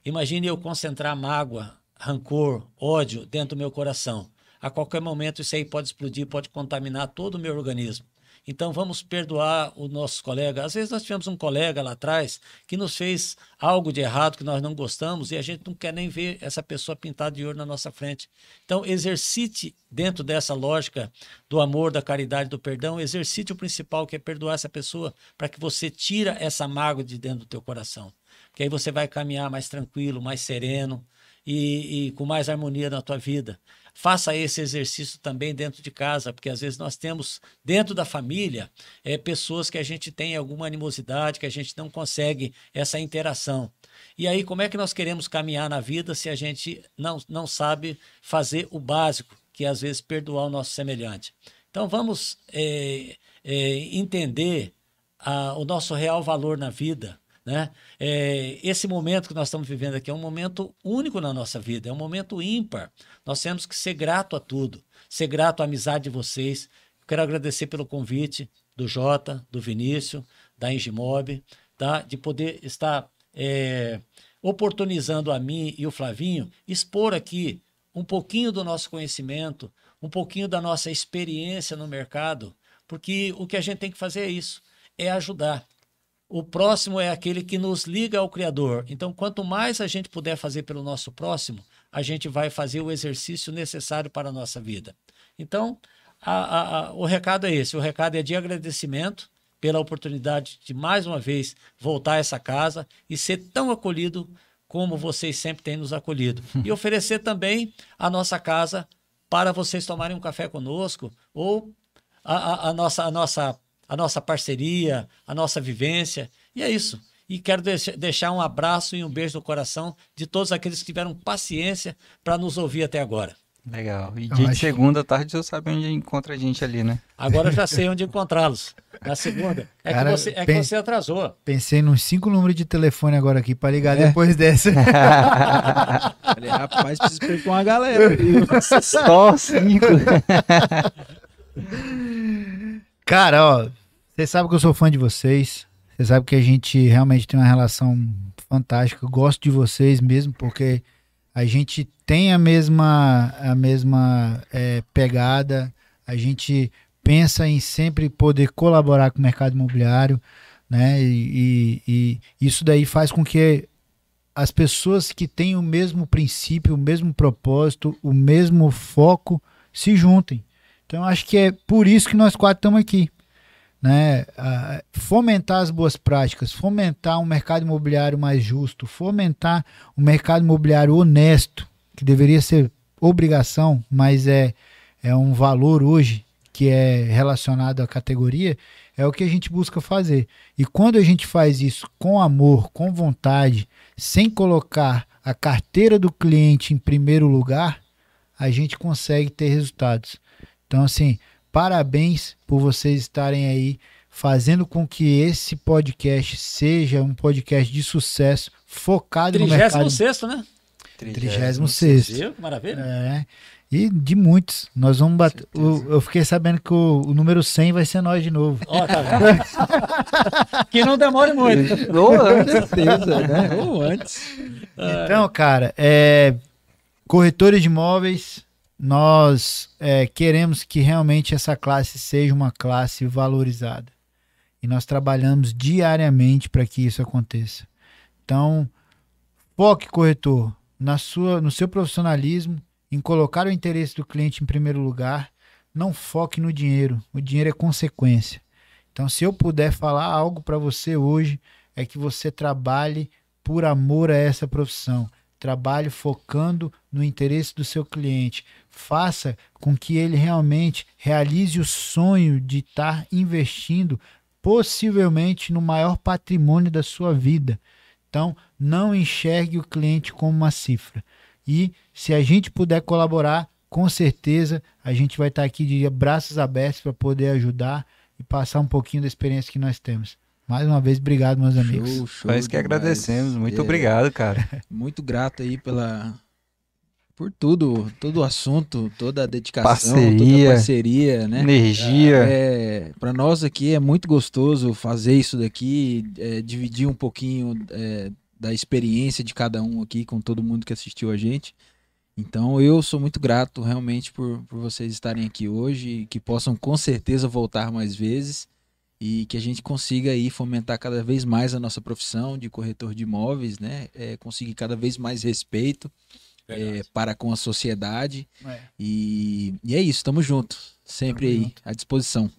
Imagine eu concentrar mágoa, rancor, ódio dentro do meu coração. A qualquer momento isso aí pode explodir, pode contaminar todo o meu organismo. Então vamos perdoar o nosso colega. Às vezes nós tivemos um colega lá atrás que nos fez algo de errado que nós não gostamos e a gente não quer nem ver essa pessoa pintada de ouro na nossa frente. Então exercite dentro dessa lógica do amor, da caridade, do perdão, exercite o principal que é perdoar essa pessoa para que você tira essa mágoa de dentro do teu coração. Que aí você vai caminhar mais tranquilo, mais sereno e, e com mais harmonia na tua vida. Faça esse exercício também dentro de casa, porque às vezes nós temos dentro da família é, pessoas que a gente tem alguma animosidade, que a gente não consegue essa interação. E aí, como é que nós queremos caminhar na vida se a gente não, não sabe fazer o básico, que é às vezes perdoar o nosso semelhante? Então, vamos é, é, entender a, o nosso real valor na vida, né? É, esse momento que nós estamos vivendo aqui é um momento único na nossa vida, é um momento ímpar. Nós temos que ser grato a tudo, ser grato à amizade de vocês. Quero agradecer pelo convite do Jota, do Vinícius, da Engimob, tá? de poder estar é, oportunizando a mim e o Flavinho expor aqui um pouquinho do nosso conhecimento, um pouquinho da nossa experiência no mercado, porque o que a gente tem que fazer é isso, é ajudar. O próximo é aquele que nos liga ao Criador. Então, quanto mais a gente puder fazer pelo nosso próximo, a gente vai fazer o exercício necessário para a nossa vida. Então, a, a, a, o recado é esse: o recado é de agradecimento pela oportunidade de mais uma vez voltar a essa casa e ser tão acolhido como vocês sempre têm nos acolhido. E oferecer também a nossa casa para vocês tomarem um café conosco ou a, a nossa, a nossa a nossa parceria, a nossa vivência. E é isso. E quero deixar um abraço e um beijo no coração de todos aqueles que tiveram paciência para nos ouvir até agora. Legal. E dia de segunda tarde você sabe onde encontra a gente ali, né? Agora eu já sei onde encontrá-los. Na segunda. É, Cara, que, você, é que você atrasou. Pensei nos cinco números de telefone agora aqui para ligar é. depois dessa. Falei, rapaz, preciso pegar uma galera. Só cinco. Cara, ó, você sabe que eu sou fã de vocês. Você sabe que a gente realmente tem uma relação fantástica. Eu gosto de vocês mesmo, porque a gente tem a mesma, a mesma é, pegada. A gente pensa em sempre poder colaborar com o mercado imobiliário, né? E, e, e isso daí faz com que as pessoas que têm o mesmo princípio, o mesmo propósito, o mesmo foco se juntem. Então, acho que é por isso que nós quatro estamos aqui. Né? fomentar as boas práticas, fomentar um mercado imobiliário mais justo, fomentar um mercado imobiliário honesto, que deveria ser obrigação, mas é, é um valor hoje que é relacionado à categoria, é o que a gente busca fazer. E quando a gente faz isso com amor, com vontade, sem colocar a carteira do cliente em primeiro lugar, a gente consegue ter resultados. Então, assim, parabéns por vocês estarem aí fazendo com que esse podcast seja um podcast de sucesso, focado no mercado. 36 né? 36 Maravilha. É. E de muitos. Nós vamos bater. O, eu fiquei sabendo que o, o, número 100 vai ser nós de novo. Ó, oh, tá vendo? que não demore muito. Ou antes, certeza, né? Ou antes. Então, cara, é, corretores de imóveis, nós é, queremos que realmente essa classe seja uma classe valorizada. E nós trabalhamos diariamente para que isso aconteça. Então, foque, corretor, na sua, no seu profissionalismo, em colocar o interesse do cliente em primeiro lugar. Não foque no dinheiro. O dinheiro é consequência. Então, se eu puder falar algo para você hoje, é que você trabalhe por amor a essa profissão. Trabalhe focando no interesse do seu cliente. Faça com que ele realmente realize o sonho de estar investindo possivelmente no maior patrimônio da sua vida. Então, não enxergue o cliente como uma cifra. E se a gente puder colaborar, com certeza a gente vai estar aqui de braços abertos para poder ajudar e passar um pouquinho da experiência que nós temos. Mais uma vez, obrigado, meus amigos. Show, show Nós que agradecemos. Muito é, obrigado, cara. Muito grato aí pela, por tudo, todo o assunto, toda a dedicação, Parceria. toda a parceria, né? Energia. É, para nós aqui é muito gostoso fazer isso daqui, é, dividir um pouquinho é, da experiência de cada um aqui com todo mundo que assistiu a gente. Então eu sou muito grato realmente por, por vocês estarem aqui hoje, que possam com certeza voltar mais vezes e que a gente consiga aí fomentar cada vez mais a nossa profissão de corretor de imóveis, né? É, conseguir cada vez mais respeito é, para com a sociedade É. e, e é isso, estamos juntos, sempre Tamo aí junto. à disposição.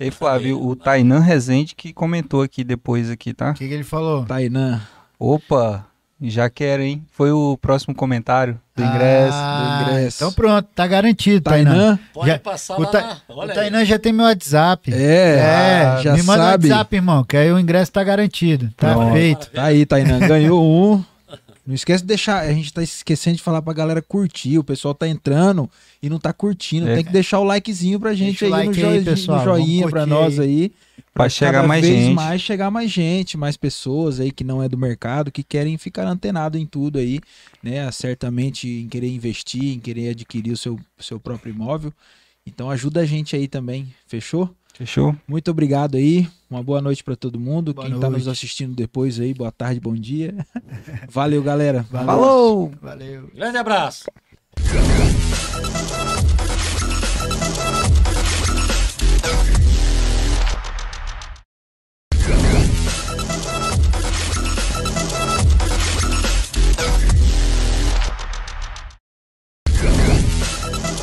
Ei, Flávio, o Tainan Rezende que comentou aqui depois aqui, tá? O que, que ele falou? Tainan, Opa, já quero, hein? Foi o próximo comentário do ingresso. Ah, do ingresso. Então pronto, tá garantido, Tainan. Tainan, Pode Já- passar O, lá. Ta- o Olha aí. Tainan já tem meu WhatsApp. é, É, já me manda sabe. o WhatsApp, irmão, que aí o ingresso tá garantido. Tá Pronto. feito. Tá aí, Tainan, ganhou um. Não esquece de deixar, a gente tá esquecendo de falar pra galera curtir, o pessoal tá entrando e não tá curtindo, É. tem que deixar o likezinho pra gente Deixa aí, no, like aí, joinha, pessoal, no joinha pra nós aí. aí. Pra chegar cada mais vez gente. mais chegar mais gente, mais pessoas aí que não é do mercado, que querem ficar antenado em tudo aí, né? Certamente em querer investir, em querer adquirir o seu, seu próprio imóvel. Então ajuda a gente aí também, fechou? Fechou? Muito obrigado aí. Uma boa noite pra todo mundo. Boa Quem tá nos assistindo depois aí, boa tarde, bom dia. Valeu, galera. Valeu. Falou! Valeu. Grande abraço.